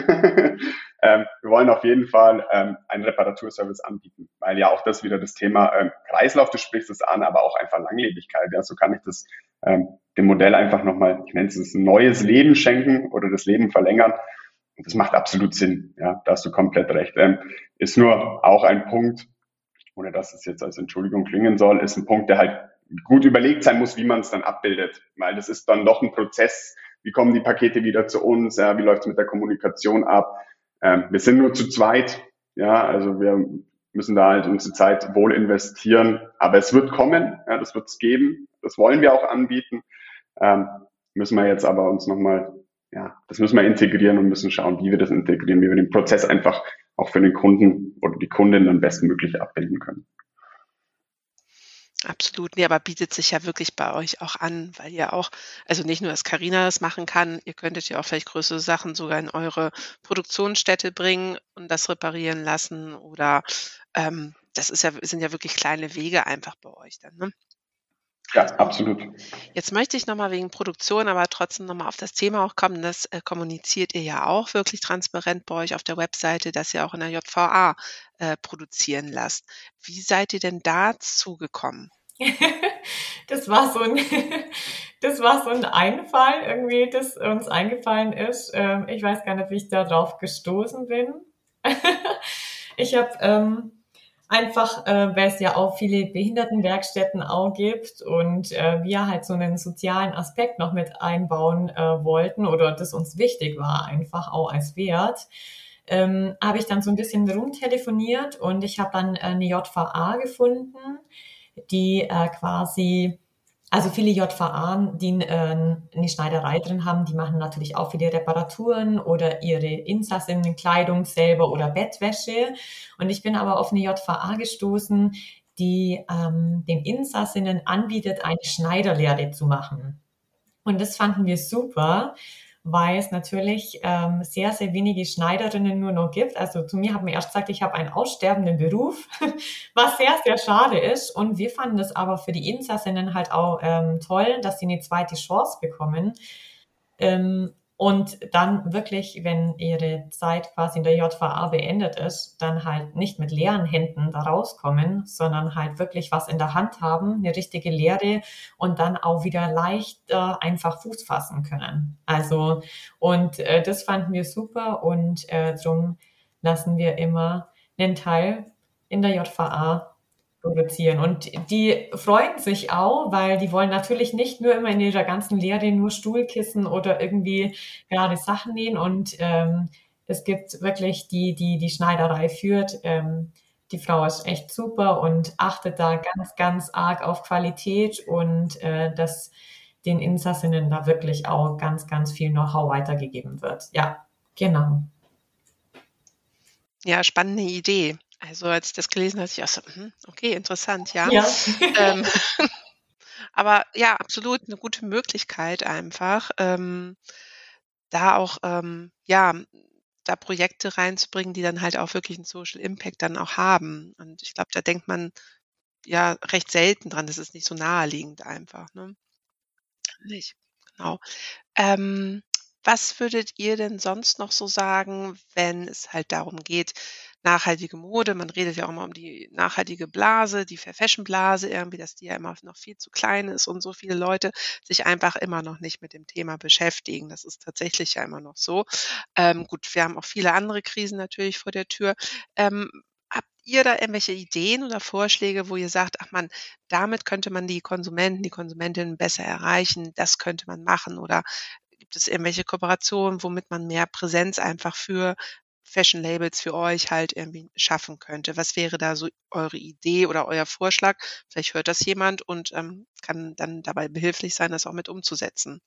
ähm, wir wollen auf jeden Fall ähm, einen Reparaturservice anbieten, weil ja auch das wieder das Thema ähm, Kreislauf, du sprichst es an, aber auch einfach Langlebigkeit. Ja, so kann ich das ähm, dem Modell einfach nochmal, ich nenne es ein neues Leben schenken oder das Leben verlängern. Und das macht absolut Sinn. Ja, da hast du komplett recht. Ähm, ist nur auch ein Punkt, ohne dass es jetzt als Entschuldigung klingen soll, ist ein Punkt, der halt gut überlegt sein muss, wie man es dann abbildet. Weil das ist dann doch ein Prozess. Wie kommen die Pakete wieder zu uns? Ja, wie läuft es mit der Kommunikation ab? Ähm, wir sind nur zu zweit. Ja, also wir müssen da halt unsere Zeit wohl investieren. Aber es wird kommen. Ja, das wird es geben. Das wollen wir auch anbieten. Ähm, müssen wir jetzt aber uns nochmal, ja, das müssen wir integrieren und müssen schauen, wie wir das integrieren, wie wir den Prozess einfach auch für den Kunden oder die Kundin dann bestmöglich abbilden können. Absolut. Nee, aber bietet sich ja wirklich bei euch auch an, weil ihr auch, also nicht nur, dass Carina das machen kann, ihr könntet ja auch vielleicht größere Sachen sogar in eure Produktionsstätte bringen und das reparieren lassen oder ähm, das ist ja, sind ja wirklich kleine Wege einfach bei euch dann, ne? Ja, absolut. Jetzt möchte ich nochmal wegen Produktion, aber trotzdem nochmal auf das Thema auch kommen. Das äh, kommuniziert ihr ja auch wirklich transparent bei euch auf der Webseite, dass ihr auch in der JVA äh, produzieren lasst. Wie seid ihr denn dazu gekommen? das war so ein, das war so ein Einfall irgendwie, das uns eingefallen ist. Ähm, ich weiß gar nicht, wie ich darauf gestoßen bin. ich habe ähm, Einfach, äh, weil es ja auch viele Behindertenwerkstätten auch gibt und äh, wir halt so einen sozialen Aspekt noch mit einbauen äh, wollten oder das uns wichtig war, einfach auch als Wert, ähm, habe ich dann so ein bisschen rumtelefoniert und ich habe dann eine JVA gefunden, die äh, quasi also viele JVA, die äh, eine Schneiderei drin haben, die machen natürlich auch viele Reparaturen oder ihre Insassinnen-Kleidung selber oder Bettwäsche. Und ich bin aber auf eine JVA gestoßen, die ähm, den Insassinnen anbietet, eine Schneiderlehre zu machen. Und das fanden wir super, weil es natürlich ähm, sehr, sehr wenige Schneiderinnen nur noch gibt. Also zu mir hat man erst gesagt, ich habe einen aussterbenden Beruf, was sehr, sehr schade ist. Und wir fanden es aber für die Insassinnen halt auch ähm, toll, dass sie eine zweite Chance bekommen. Ähm, und dann wirklich, wenn ihre Zeit quasi in der JVA beendet ist, dann halt nicht mit leeren Händen da rauskommen, sondern halt wirklich was in der Hand haben, eine richtige Lehre und dann auch wieder leicht äh, einfach Fuß fassen können. Also, und äh, das fanden wir super und äh, darum lassen wir immer einen Teil in der JVA produzieren. Und die freuen sich auch, weil die wollen natürlich nicht nur immer in ihrer ganzen Lehre nur Stuhlkissen oder irgendwie gerade Sachen nähen. Und ähm, es gibt wirklich die, die die Schneiderei führt. Ähm, die Frau ist echt super und achtet da ganz, ganz arg auf Qualität und äh, dass den Insassinnen da wirklich auch ganz, ganz viel Know-how weitergegeben wird. Ja, genau. Ja, spannende Idee. Also als ich das gelesen habe, ich auch so, hm, okay, interessant, ja. Ja. Ähm, aber ja, absolut eine gute Möglichkeit einfach, ähm, da auch, ähm, ja, da Projekte reinzubringen, die dann halt auch wirklich einen Social Impact dann auch haben. Und ich glaube, da denkt man ja recht selten dran. Das ist nicht so naheliegend einfach, ne? Nicht, genau. Ähm, was würdet ihr denn sonst noch so sagen, wenn es halt darum geht nachhaltige Mode. Man redet ja auch immer um die nachhaltige Blase, die Fair Fashion Blase irgendwie, dass die ja immer noch viel zu klein ist und so viele Leute sich einfach immer noch nicht mit dem Thema beschäftigen. Das ist tatsächlich ja immer noch so. Ähm, gut, wir haben auch viele andere Krisen natürlich vor der Tür. Ähm, habt ihr da irgendwelche Ideen oder Vorschläge, wo ihr sagt, ach man, damit könnte man die Konsumenten, die Konsumentinnen besser erreichen, das könnte man machen oder gibt es irgendwelche Kooperationen, womit man mehr Präsenz einfach für Fashion Labels für euch halt irgendwie schaffen könnte. Was wäre da so eure Idee oder euer Vorschlag? Vielleicht hört das jemand und ähm, kann dann dabei behilflich sein, das auch mit umzusetzen.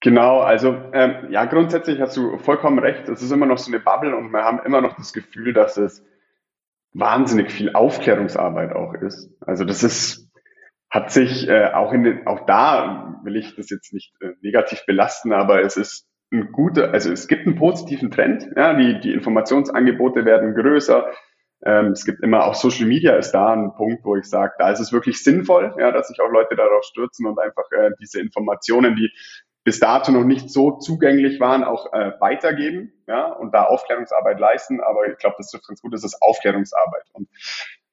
Genau, also ähm, ja, grundsätzlich hast du vollkommen recht. Es ist immer noch so eine Bubble und wir haben immer noch das Gefühl, dass es wahnsinnig viel Aufklärungsarbeit auch ist. Also das ist, hat sich äh, auch in den, auch da will ich das jetzt nicht äh, negativ belasten, aber es ist ein guter, also es gibt einen positiven Trend. Ja, die, die Informationsangebote werden größer. Ähm, es gibt immer auch Social Media ist da ein Punkt, wo ich sage, da ist es wirklich sinnvoll, ja, dass sich auch Leute darauf stürzen und einfach äh, diese Informationen, die bis dato noch nicht so zugänglich waren, auch äh, weitergeben ja, und da Aufklärungsarbeit leisten. Aber ich glaube, das trifft ganz gut, das ist Aufklärungsarbeit. Und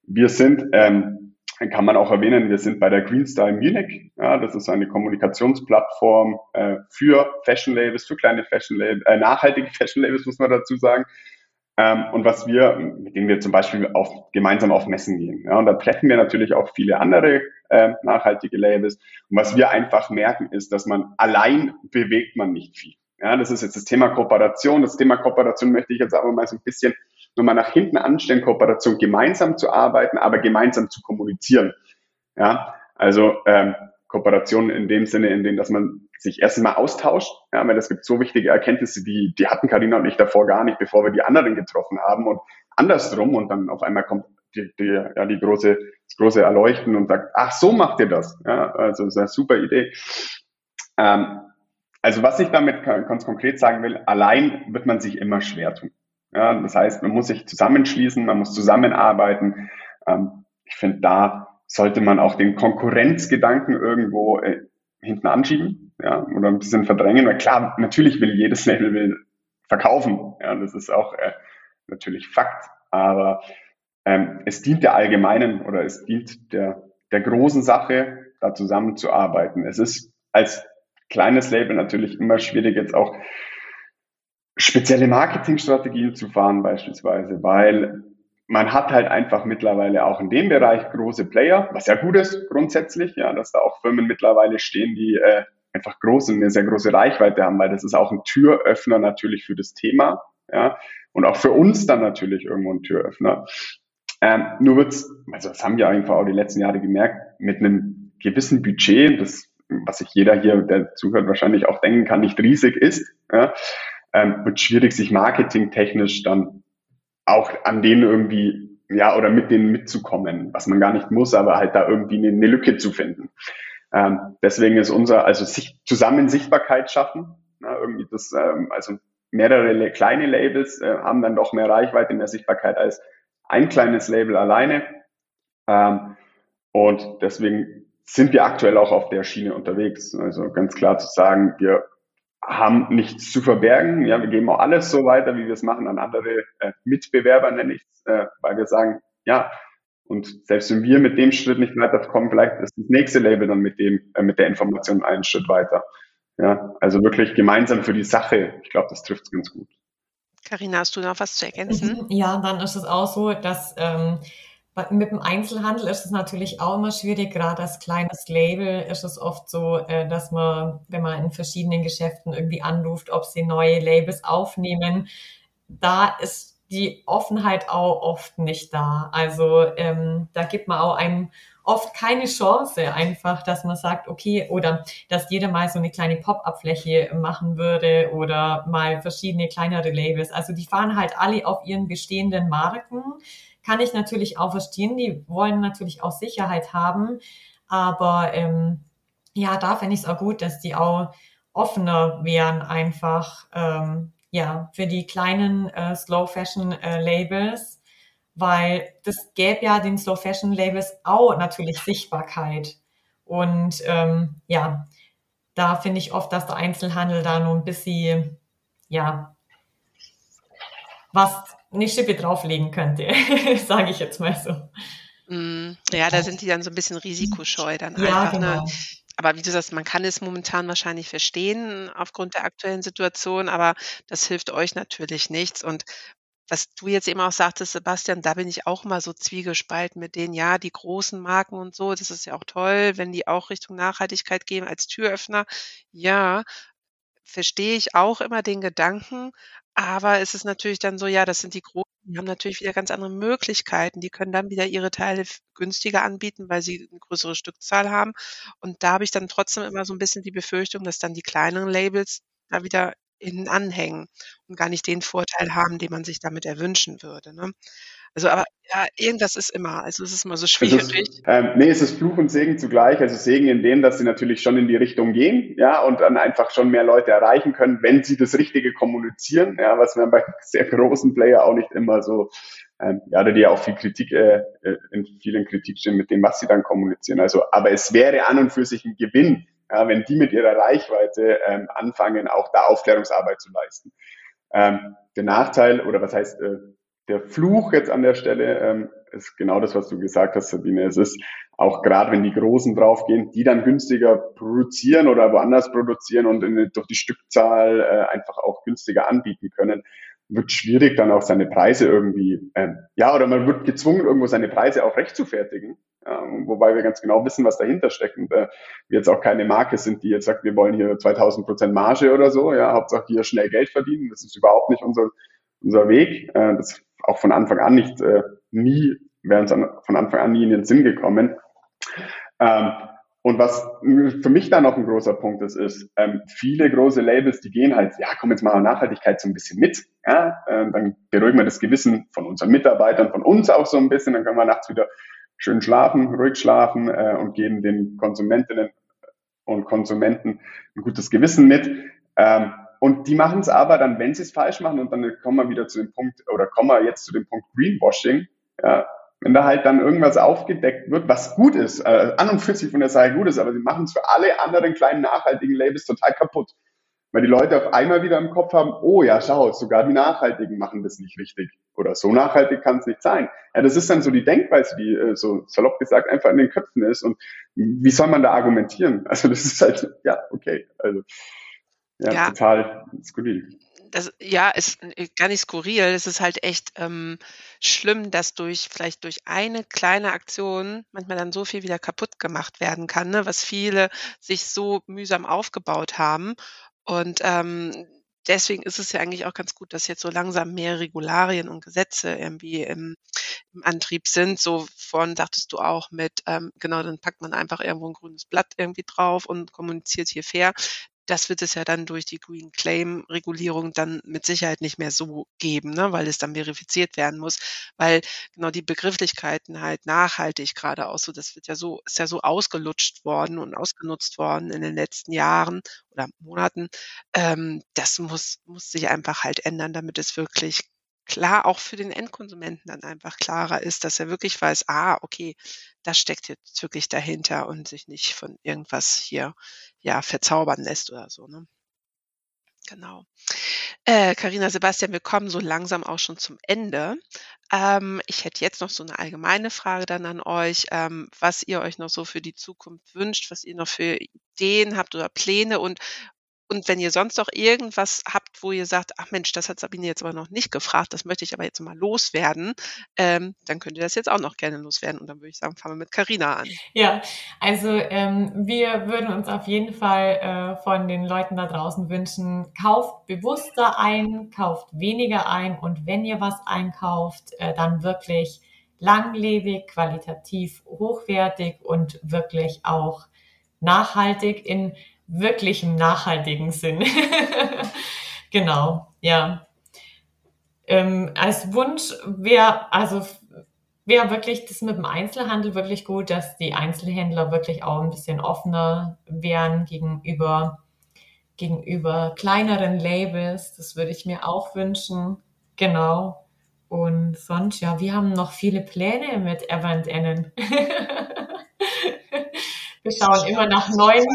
wir sind, ähm, kann man auch erwähnen, wir sind bei der Green Style Munich. Ja, das ist eine Kommunikationsplattform äh, für Fashion Labels, für kleine Fashion Labels, äh, nachhaltige Fashion Labels, muss man dazu sagen. Ähm, und was wir, mit denen wir zum Beispiel auf, gemeinsam auf Messen gehen. Ja, und da treffen wir natürlich auch viele andere äh, nachhaltige Labels. Und was wir einfach merken, ist, dass man allein bewegt man nicht viel. Ja, das ist jetzt das Thema Kooperation. Das Thema Kooperation möchte ich jetzt aber mal so ein bisschen nochmal nach hinten anstellen, Kooperation gemeinsam zu arbeiten, aber gemeinsam zu kommunizieren. Ja, also ähm, Kooperation in dem Sinne, in dem, dass man sich erst mal austauscht, ja, weil es gibt so wichtige Erkenntnisse, die, die hatten Karina und ich davor gar nicht, bevor wir die anderen getroffen haben und andersrum und dann auf einmal kommt die, die, ja, die große, das große Erleuchten und sagt, ach, so macht ihr das. Ja, also das ist eine super Idee. Ähm, also was ich damit ganz konkret sagen will, allein wird man sich immer schwer tun. Ja, das heißt, man muss sich zusammenschließen, man muss zusammenarbeiten. Ähm, ich finde, da sollte man auch den Konkurrenzgedanken irgendwo äh, hinten anschieben, ja, oder ein bisschen verdrängen. Weil klar, natürlich will jedes Label will verkaufen, ja, das ist auch äh, natürlich Fakt, aber ähm, es dient der allgemeinen oder es dient der, der großen Sache, da zusammenzuarbeiten. Es ist als kleines Label natürlich immer schwierig, jetzt auch spezielle Marketingstrategien zu fahren beispielsweise, weil man hat halt einfach mittlerweile auch in dem Bereich große Player, was ja gut ist grundsätzlich, ja, dass da auch Firmen mittlerweile stehen, die äh, einfach groß und eine sehr große Reichweite haben, weil das ist auch ein Türöffner natürlich für das Thema, ja, und auch für uns dann natürlich irgendwo ein Türöffner. Ähm, nur wird's, also das haben wir einfach auch die letzten Jahre gemerkt, mit einem gewissen Budget, das, was sich jeder hier, der zuhört, wahrscheinlich auch denken kann, nicht riesig ist, ja, ähm, wird schwierig, sich marketingtechnisch dann auch an denen irgendwie, ja, oder mit denen mitzukommen, was man gar nicht muss, aber halt da irgendwie eine, eine Lücke zu finden. Ähm, deswegen ist unser, also sich, zusammen Sichtbarkeit schaffen, na, irgendwie das, ähm, also mehrere kleine Labels äh, haben dann doch mehr Reichweite, mehr Sichtbarkeit als ein kleines Label alleine. Ähm, und deswegen sind wir aktuell auch auf der Schiene unterwegs. Also ganz klar zu sagen, wir haben nichts zu verbergen. Ja, wir geben auch alles so weiter, wie wir es machen, an andere äh, Mitbewerber, nenne ich es, äh, weil wir sagen, ja, und selbst wenn wir mit dem Schritt nicht weiterkommen, vielleicht ist das nächste Label dann mit dem, äh, mit der Information einen Schritt weiter. Ja, also wirklich gemeinsam für die Sache. Ich glaube, das trifft es ganz gut. Karina, hast du noch was zu ergänzen? Ja, dann ist es auch so, dass ähm, mit dem Einzelhandel ist es natürlich auch immer schwierig. Gerade als kleines Label ist es oft so, äh, dass man, wenn man in verschiedenen Geschäften irgendwie anruft, ob sie neue Labels aufnehmen, da ist die Offenheit auch oft nicht da. Also ähm, da gibt man auch einem oft keine Chance einfach, dass man sagt, okay, oder dass jeder mal so eine kleine Pop-up-Fläche machen würde oder mal verschiedene kleinere Labels. Also die fahren halt alle auf ihren bestehenden Marken kann ich natürlich auch verstehen. Die wollen natürlich auch Sicherheit haben. Aber ähm, ja, da finde ich es auch gut, dass die auch offener wären einfach ähm, ja für die kleinen äh, Slow Fashion äh, Labels, weil das gäbe ja den Slow Fashion Labels auch natürlich Sichtbarkeit und ähm, ja, da finde ich oft, dass der Einzelhandel da nur ein bisschen ja was eine Schippe drauflegen könnte, sage ich jetzt mal so. Mm, ja, da sind die dann so ein bisschen risikoscheu dann ja, einfach. Ne? Genau. Aber wie du sagst, man kann es momentan wahrscheinlich verstehen aufgrund der aktuellen Situation, aber das hilft euch natürlich nichts. Und was du jetzt eben auch sagtest, Sebastian, da bin ich auch mal so zwiegespalten mit denen, ja, die großen Marken und so, das ist ja auch toll, wenn die auch Richtung Nachhaltigkeit gehen als Türöffner. Ja, verstehe ich auch immer den Gedanken, aber es ist natürlich dann so, ja, das sind die Großen, die haben natürlich wieder ganz andere Möglichkeiten. Die können dann wieder ihre Teile günstiger anbieten, weil sie eine größere Stückzahl haben. Und da habe ich dann trotzdem immer so ein bisschen die Befürchtung, dass dann die kleineren Labels da wieder innen anhängen und gar nicht den Vorteil haben, den man sich damit erwünschen würde, ne? Also aber ja, irgendwas ist immer. Also es ist immer so schwierig. Es ist, ähm, nee, es ist Fluch und Segen zugleich. Also Segen in dem, dass sie natürlich schon in die Richtung gehen, ja, und dann einfach schon mehr Leute erreichen können, wenn sie das Richtige kommunizieren, ja, was wir bei sehr großen Player auch nicht immer so, ähm, ja, da die ja auch viel Kritik, äh, äh, in vielen Kritik stehen mit dem, was sie dann kommunizieren. Also, aber es wäre an und für sich ein Gewinn, ja, wenn die mit ihrer Reichweite ähm, anfangen, auch da Aufklärungsarbeit zu leisten. Ähm, der Nachteil, oder was heißt, äh, der Fluch jetzt an der Stelle ähm, ist genau das, was du gesagt hast, Sabine. Es ist auch gerade, wenn die Großen draufgehen, die dann günstiger produzieren oder woanders produzieren und in, durch die Stückzahl äh, einfach auch günstiger anbieten können, wird schwierig dann auch seine Preise irgendwie, ähm, ja, oder man wird gezwungen, irgendwo seine Preise auch recht zu fertigen, ähm, wobei wir ganz genau wissen, was dahinter steckt und äh, wir jetzt auch keine Marke sind, die jetzt sagt, wir wollen hier 2000 Prozent Marge oder so, ja, Hauptsache hier schnell Geld verdienen, das ist überhaupt nicht unser, unser Weg, äh, das auch von Anfang an nicht, äh, nie, wäre uns an, von Anfang an nie in den Sinn gekommen. Ähm, und was für mich dann noch ein großer Punkt ist, ist, ähm, viele große Labels, die gehen halt, ja, komm jetzt mal Nachhaltigkeit so ein bisschen mit. Ja, äh, dann beruhigen wir das Gewissen von unseren Mitarbeitern, von uns auch so ein bisschen, dann können wir nachts wieder schön schlafen, ruhig schlafen äh, und geben den Konsumentinnen und Konsumenten ein gutes Gewissen mit. Ähm, und die machen es aber dann, wenn sie es falsch machen, und dann kommen wir wieder zu dem Punkt, oder kommen wir jetzt zu dem Punkt Greenwashing, ja, wenn da halt dann irgendwas aufgedeckt wird, was gut ist, äh, an und für sich von der Sache gut ist, aber sie machen es für alle anderen kleinen nachhaltigen Labels total kaputt. Weil die Leute auf einmal wieder im Kopf haben, oh ja, schau, sogar die Nachhaltigen machen das nicht richtig. Oder so nachhaltig kann es nicht sein. Ja, das ist dann so die Denkweise, die äh, so salopp gesagt einfach in den Köpfen ist. Und wie soll man da argumentieren? Also das ist halt, ja, okay. Also ja, ja. total skurril. Das, ja, ist äh, gar nicht skurril. Es ist halt echt ähm, schlimm, dass durch vielleicht durch eine kleine Aktion manchmal dann so viel wieder kaputt gemacht werden kann, ne? was viele sich so mühsam aufgebaut haben. Und ähm, deswegen ist es ja eigentlich auch ganz gut, dass jetzt so langsam mehr Regularien und Gesetze irgendwie im, im Antrieb sind. So von, sagtest du auch mit, ähm, genau, dann packt man einfach irgendwo ein grünes Blatt irgendwie drauf und kommuniziert hier fair das wird es ja dann durch die Green Claim Regulierung dann mit Sicherheit nicht mehr so geben, ne, weil es dann verifiziert werden muss, weil genau die Begrifflichkeiten halt nachhaltig gerade auch so, das wird ja so, ist ja so ausgelutscht worden und ausgenutzt worden in den letzten Jahren oder Monaten. Ähm, das muss, muss sich einfach halt ändern, damit es wirklich klar auch für den Endkonsumenten dann einfach klarer ist, dass er wirklich weiß, ah, okay, das steckt jetzt wirklich dahinter und sich nicht von irgendwas hier ja verzaubern lässt oder so. Ne? Genau. Äh, Carina, Sebastian, wir kommen so langsam auch schon zum Ende. Ähm, ich hätte jetzt noch so eine allgemeine Frage dann an euch, ähm, was ihr euch noch so für die Zukunft wünscht, was ihr noch für Ideen habt oder Pläne und und wenn ihr sonst noch irgendwas habt, wo ihr sagt, ach Mensch, das hat Sabine jetzt aber noch nicht gefragt, das möchte ich aber jetzt mal loswerden, ähm, dann könnt ihr das jetzt auch noch gerne loswerden. Und dann würde ich sagen, fangen wir mit Carina an. Ja, also ähm, wir würden uns auf jeden Fall äh, von den Leuten da draußen wünschen, kauft bewusster ein, kauft weniger ein und wenn ihr was einkauft, äh, dann wirklich langlebig, qualitativ hochwertig und wirklich auch nachhaltig in wirklich im nachhaltigen Sinn. genau, ja. Ähm, als Wunsch wäre, also wäre wirklich das mit dem Einzelhandel wirklich gut, dass die Einzelhändler wirklich auch ein bisschen offener wären gegenüber, gegenüber kleineren Labels. Das würde ich mir auch wünschen. Genau. Und sonst, ja, wir haben noch viele Pläne mit Event Ennen. wir schauen immer nach neuen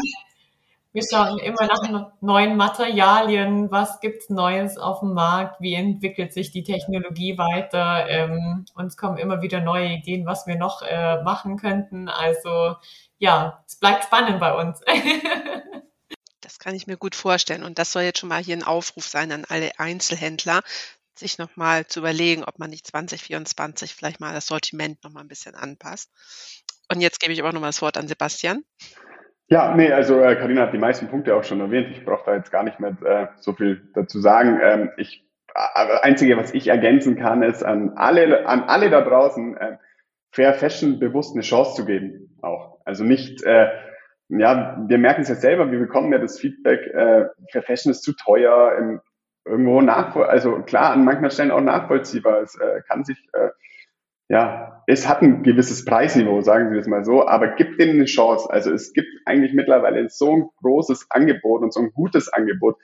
wir schauen immer nach neuen Materialien, was gibt's Neues auf dem Markt, wie entwickelt sich die Technologie weiter. Ähm, uns kommen immer wieder neue Ideen, was wir noch äh, machen könnten. Also ja, es bleibt spannend bei uns. das kann ich mir gut vorstellen. Und das soll jetzt schon mal hier ein Aufruf sein an alle Einzelhändler, sich nochmal zu überlegen, ob man nicht 2024 vielleicht mal das Sortiment nochmal ein bisschen anpasst. Und jetzt gebe ich aber nochmal das Wort an Sebastian. Ja, nee, also äh, Karina hat die meisten Punkte auch schon erwähnt. Ich brauche da jetzt gar nicht mehr äh, so viel dazu sagen. Ähm, ich, äh, einzige, was ich ergänzen kann, ist an alle, an alle da draußen äh, Fair Fashion bewusst eine Chance zu geben. Auch, also nicht, äh, ja, wir merken es ja selber, wir bekommen ja das Feedback, äh, Fair Fashion ist zu teuer, im, irgendwo nachvoll, also klar, an manchen Stellen auch nachvollziehbar. Es äh, kann sich äh, ja, es hat ein gewisses Preisniveau, sagen Sie das mal so, aber gibt denen eine Chance. Also es gibt eigentlich mittlerweile so ein großes Angebot und so ein gutes Angebot,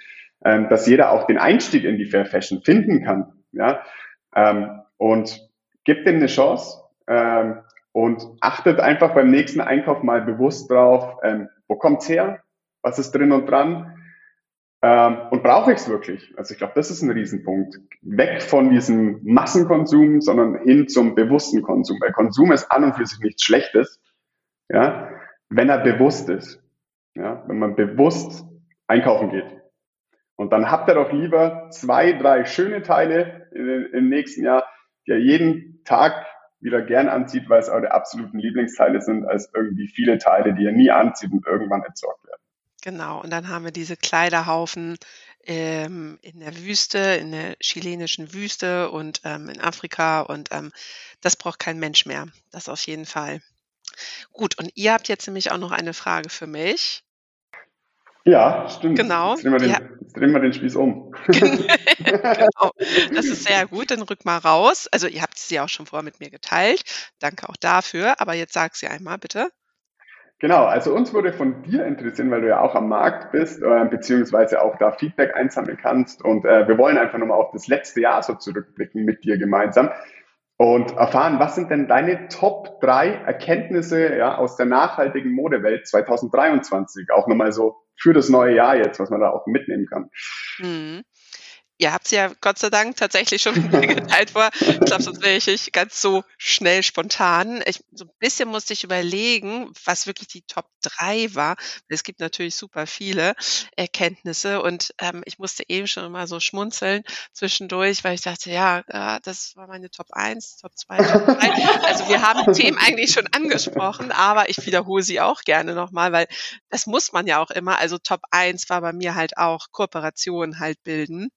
ähm, dass jeder auch den Einstieg in die Fair Fashion finden kann. Ja, ähm, und gibt denen eine Chance ähm, und achtet einfach beim nächsten Einkauf mal bewusst drauf, ähm, wo kommt's her, was ist drin und dran ähm, und brauche ich es wirklich? Also ich glaube, das ist ein Riesenpunkt. Weg von diesem Massenkonsum, sondern hin zum bewussten Konsum. Weil Konsum ist an und für sich nichts Schlechtes, ja, wenn er bewusst ist. Ja, wenn man bewusst einkaufen geht. Und dann habt ihr doch lieber zwei, drei schöne Teile im nächsten Jahr, die ihr jeden Tag wieder gern anzieht, weil es eure absoluten Lieblingsteile sind, als irgendwie viele Teile, die ihr nie anzieht und irgendwann entsorgt werden. Genau, und dann haben wir diese Kleiderhaufen ähm, in der Wüste, in der chilenischen Wüste und ähm, in Afrika und ähm, das braucht kein Mensch mehr. Das auf jeden Fall. Gut, und ihr habt jetzt nämlich auch noch eine Frage für mich. Ja, stimmt. Genau. Jetzt drehen wir den, ja. drehen wir den Spieß um. genau. Das ist sehr gut. Dann rück mal raus. Also ihr habt sie auch schon vorher mit mir geteilt. Danke auch dafür. Aber jetzt sag sie einmal bitte. Genau, also uns würde von dir interessieren, weil du ja auch am Markt bist, äh, beziehungsweise auch da Feedback einsammeln kannst. Und äh, wir wollen einfach nochmal auf das letzte Jahr so zurückblicken mit dir gemeinsam und erfahren, was sind denn deine Top drei Erkenntnisse ja, aus der nachhaltigen Modewelt 2023? Auch nochmal so für das neue Jahr jetzt, was man da auch mitnehmen kann. Mhm. Ihr habt es ja Gott sei Dank tatsächlich schon geteilt vor. Ich glaube, sonst wäre ich ganz so schnell spontan. Ich, so ein bisschen musste ich überlegen, was wirklich die Top 3 war. Es gibt natürlich super viele Erkenntnisse und ähm, ich musste eben schon mal so schmunzeln zwischendurch, weil ich dachte, ja, äh, das war meine Top 1, Top 2, Top 3. Also wir haben Themen eigentlich schon angesprochen, aber ich wiederhole sie auch gerne nochmal, weil das muss man ja auch immer. Also Top 1 war bei mir halt auch Kooperation halt bilden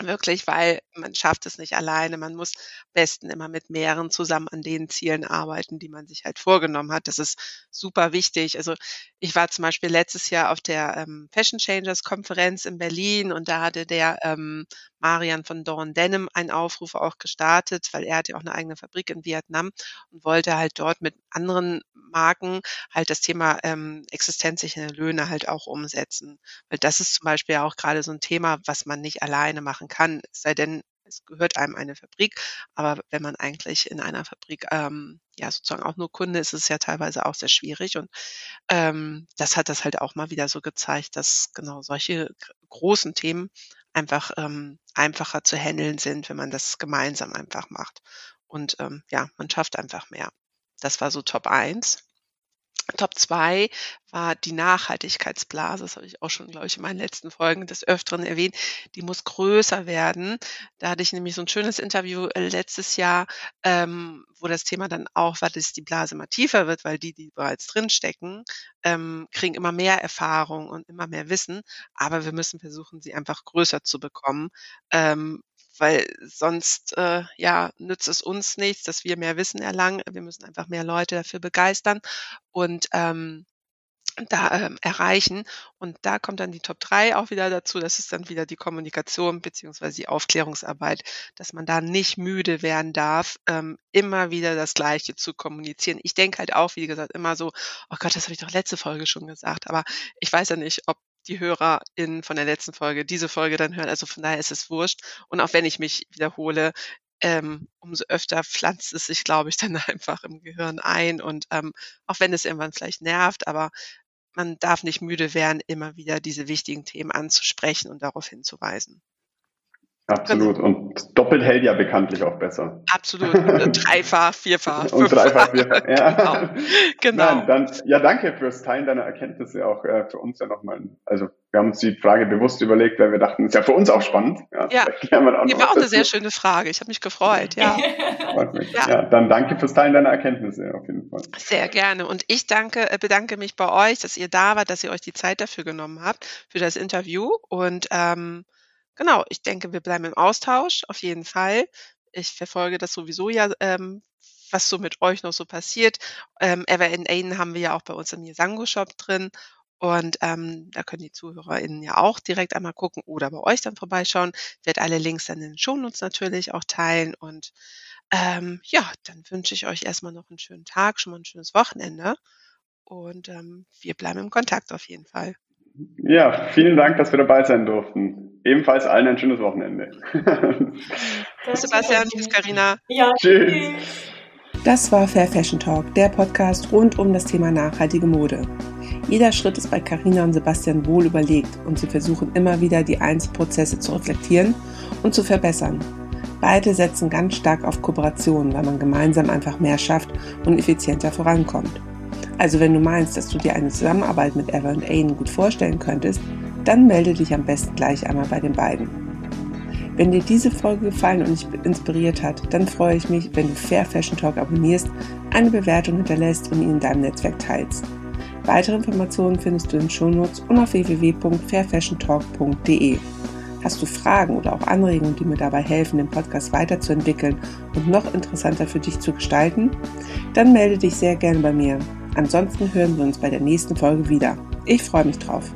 Wirklich, weil man schafft es nicht alleine. Man muss besten immer mit mehreren zusammen an den Zielen arbeiten, die man sich halt vorgenommen hat. Das ist super wichtig. Also ich war zum Beispiel letztes Jahr auf der ähm, Fashion Changers Konferenz in Berlin und da hatte der ähm, Marian von Dawn Denim einen Aufruf auch gestartet, weil er hat ja auch eine eigene Fabrik in Vietnam und wollte halt dort mit anderen Marken halt das Thema ähm, existenzsichernde Löhne halt auch umsetzen. Weil das ist zum Beispiel auch gerade so ein Thema, was man nicht alleine machen kann, es sei denn, es gehört einem eine Fabrik, aber wenn man eigentlich in einer Fabrik ähm, ja sozusagen auch nur Kunde ist, ist es ja teilweise auch sehr schwierig und ähm, das hat das halt auch mal wieder so gezeigt, dass genau solche großen Themen einfach ähm, einfacher zu handeln sind, wenn man das gemeinsam einfach macht. Und ähm, ja, man schafft einfach mehr. Das war so Top 1. Top 2 war die Nachhaltigkeitsblase. Das habe ich auch schon, glaube ich, in meinen letzten Folgen des Öfteren erwähnt. Die muss größer werden. Da hatte ich nämlich so ein schönes Interview äh, letztes Jahr, ähm, wo das Thema dann auch war, dass die Blase immer tiefer wird, weil die, die bereits drinstecken, ähm, kriegen immer mehr Erfahrung und immer mehr Wissen. Aber wir müssen versuchen, sie einfach größer zu bekommen, ähm, weil sonst äh, ja nützt es uns nichts, dass wir mehr Wissen erlangen. Wir müssen einfach mehr Leute dafür begeistern und ähm, da ähm, erreichen. Und da kommt dann die Top 3 auch wieder dazu. Das ist dann wieder die Kommunikation beziehungsweise die Aufklärungsarbeit, dass man da nicht müde werden darf, ähm, immer wieder das Gleiche zu kommunizieren. Ich denke halt auch, wie gesagt, immer so, oh Gott, das habe ich doch letzte Folge schon gesagt, aber ich weiß ja nicht, ob die HörerInnen von der letzten Folge diese Folge dann hören. Also von daher ist es wurscht. Und auch wenn ich mich wiederhole, ähm, umso öfter pflanzt es sich, glaube ich, dann einfach im Gehirn ein. Und ähm, auch wenn es irgendwann vielleicht nervt, aber man darf nicht müde werden, immer wieder diese wichtigen Themen anzusprechen und darauf hinzuweisen. Absolut. Und doppelt hält ja bekanntlich auch besser. Absolut. Dreifach, vierfach. Und dreifach, vierfach. Ja. Genau. genau. Nein, dann, ja, danke fürs Teilen deiner Erkenntnisse auch äh, für uns ja nochmal. Also wir haben uns die Frage bewusst überlegt, weil wir dachten, ist ja für uns auch spannend. Ja, ja. Auch die war auch eine sehr schöne Frage. Ich habe mich gefreut. Ja. ja. ja. dann danke fürs Teilen deiner Erkenntnisse auf jeden Fall. Sehr gerne. Und ich danke, äh, bedanke mich bei euch, dass ihr da wart, dass ihr euch die Zeit dafür genommen habt für das Interview und ähm, Genau, ich denke, wir bleiben im Austausch, auf jeden Fall. Ich verfolge das sowieso ja, ähm, was so mit euch noch so passiert. Ähm, Ever in Aiden haben wir ja auch bei uns im Yesango-Shop drin. Und ähm, da können die ZuhörerInnen ja auch direkt einmal gucken oder bei euch dann vorbeischauen. Ich werde alle Links dann in den Shownotes natürlich auch teilen. Und Ähm, ja, dann wünsche ich euch erstmal noch einen schönen Tag, schon mal ein schönes Wochenende. Und ähm, wir bleiben im Kontakt auf jeden Fall. Ja, vielen Dank, dass wir dabei sein durften. Ebenfalls allen ein schönes Wochenende. Tschüss, Sebastian. Tschüss, Carina. Ja, tschüss. Das war Fair Fashion Talk, der Podcast rund um das Thema nachhaltige Mode. Jeder Schritt ist bei Carina und Sebastian wohl überlegt und sie versuchen immer wieder die Einzelprozesse zu reflektieren und zu verbessern. Beide setzen ganz stark auf Kooperation, weil man gemeinsam einfach mehr schafft und effizienter vorankommt. Also wenn du meinst, dass du dir eine Zusammenarbeit mit Ever und Aiden gut vorstellen könntest, dann melde dich am besten gleich einmal bei den beiden. Wenn dir diese Folge gefallen und dich inspiriert hat, dann freue ich mich, wenn du Fair Fashion Talk abonnierst, eine Bewertung hinterlässt und ihn in deinem Netzwerk teilst. Weitere Informationen findest du in den Shownotes und auf www.fairfashiontalk.de. Hast du Fragen oder auch Anregungen, die mir dabei helfen, den Podcast weiterzuentwickeln und noch interessanter für dich zu gestalten? Dann melde dich sehr gerne bei mir. Ansonsten hören wir uns bei der nächsten Folge wieder. Ich freue mich drauf.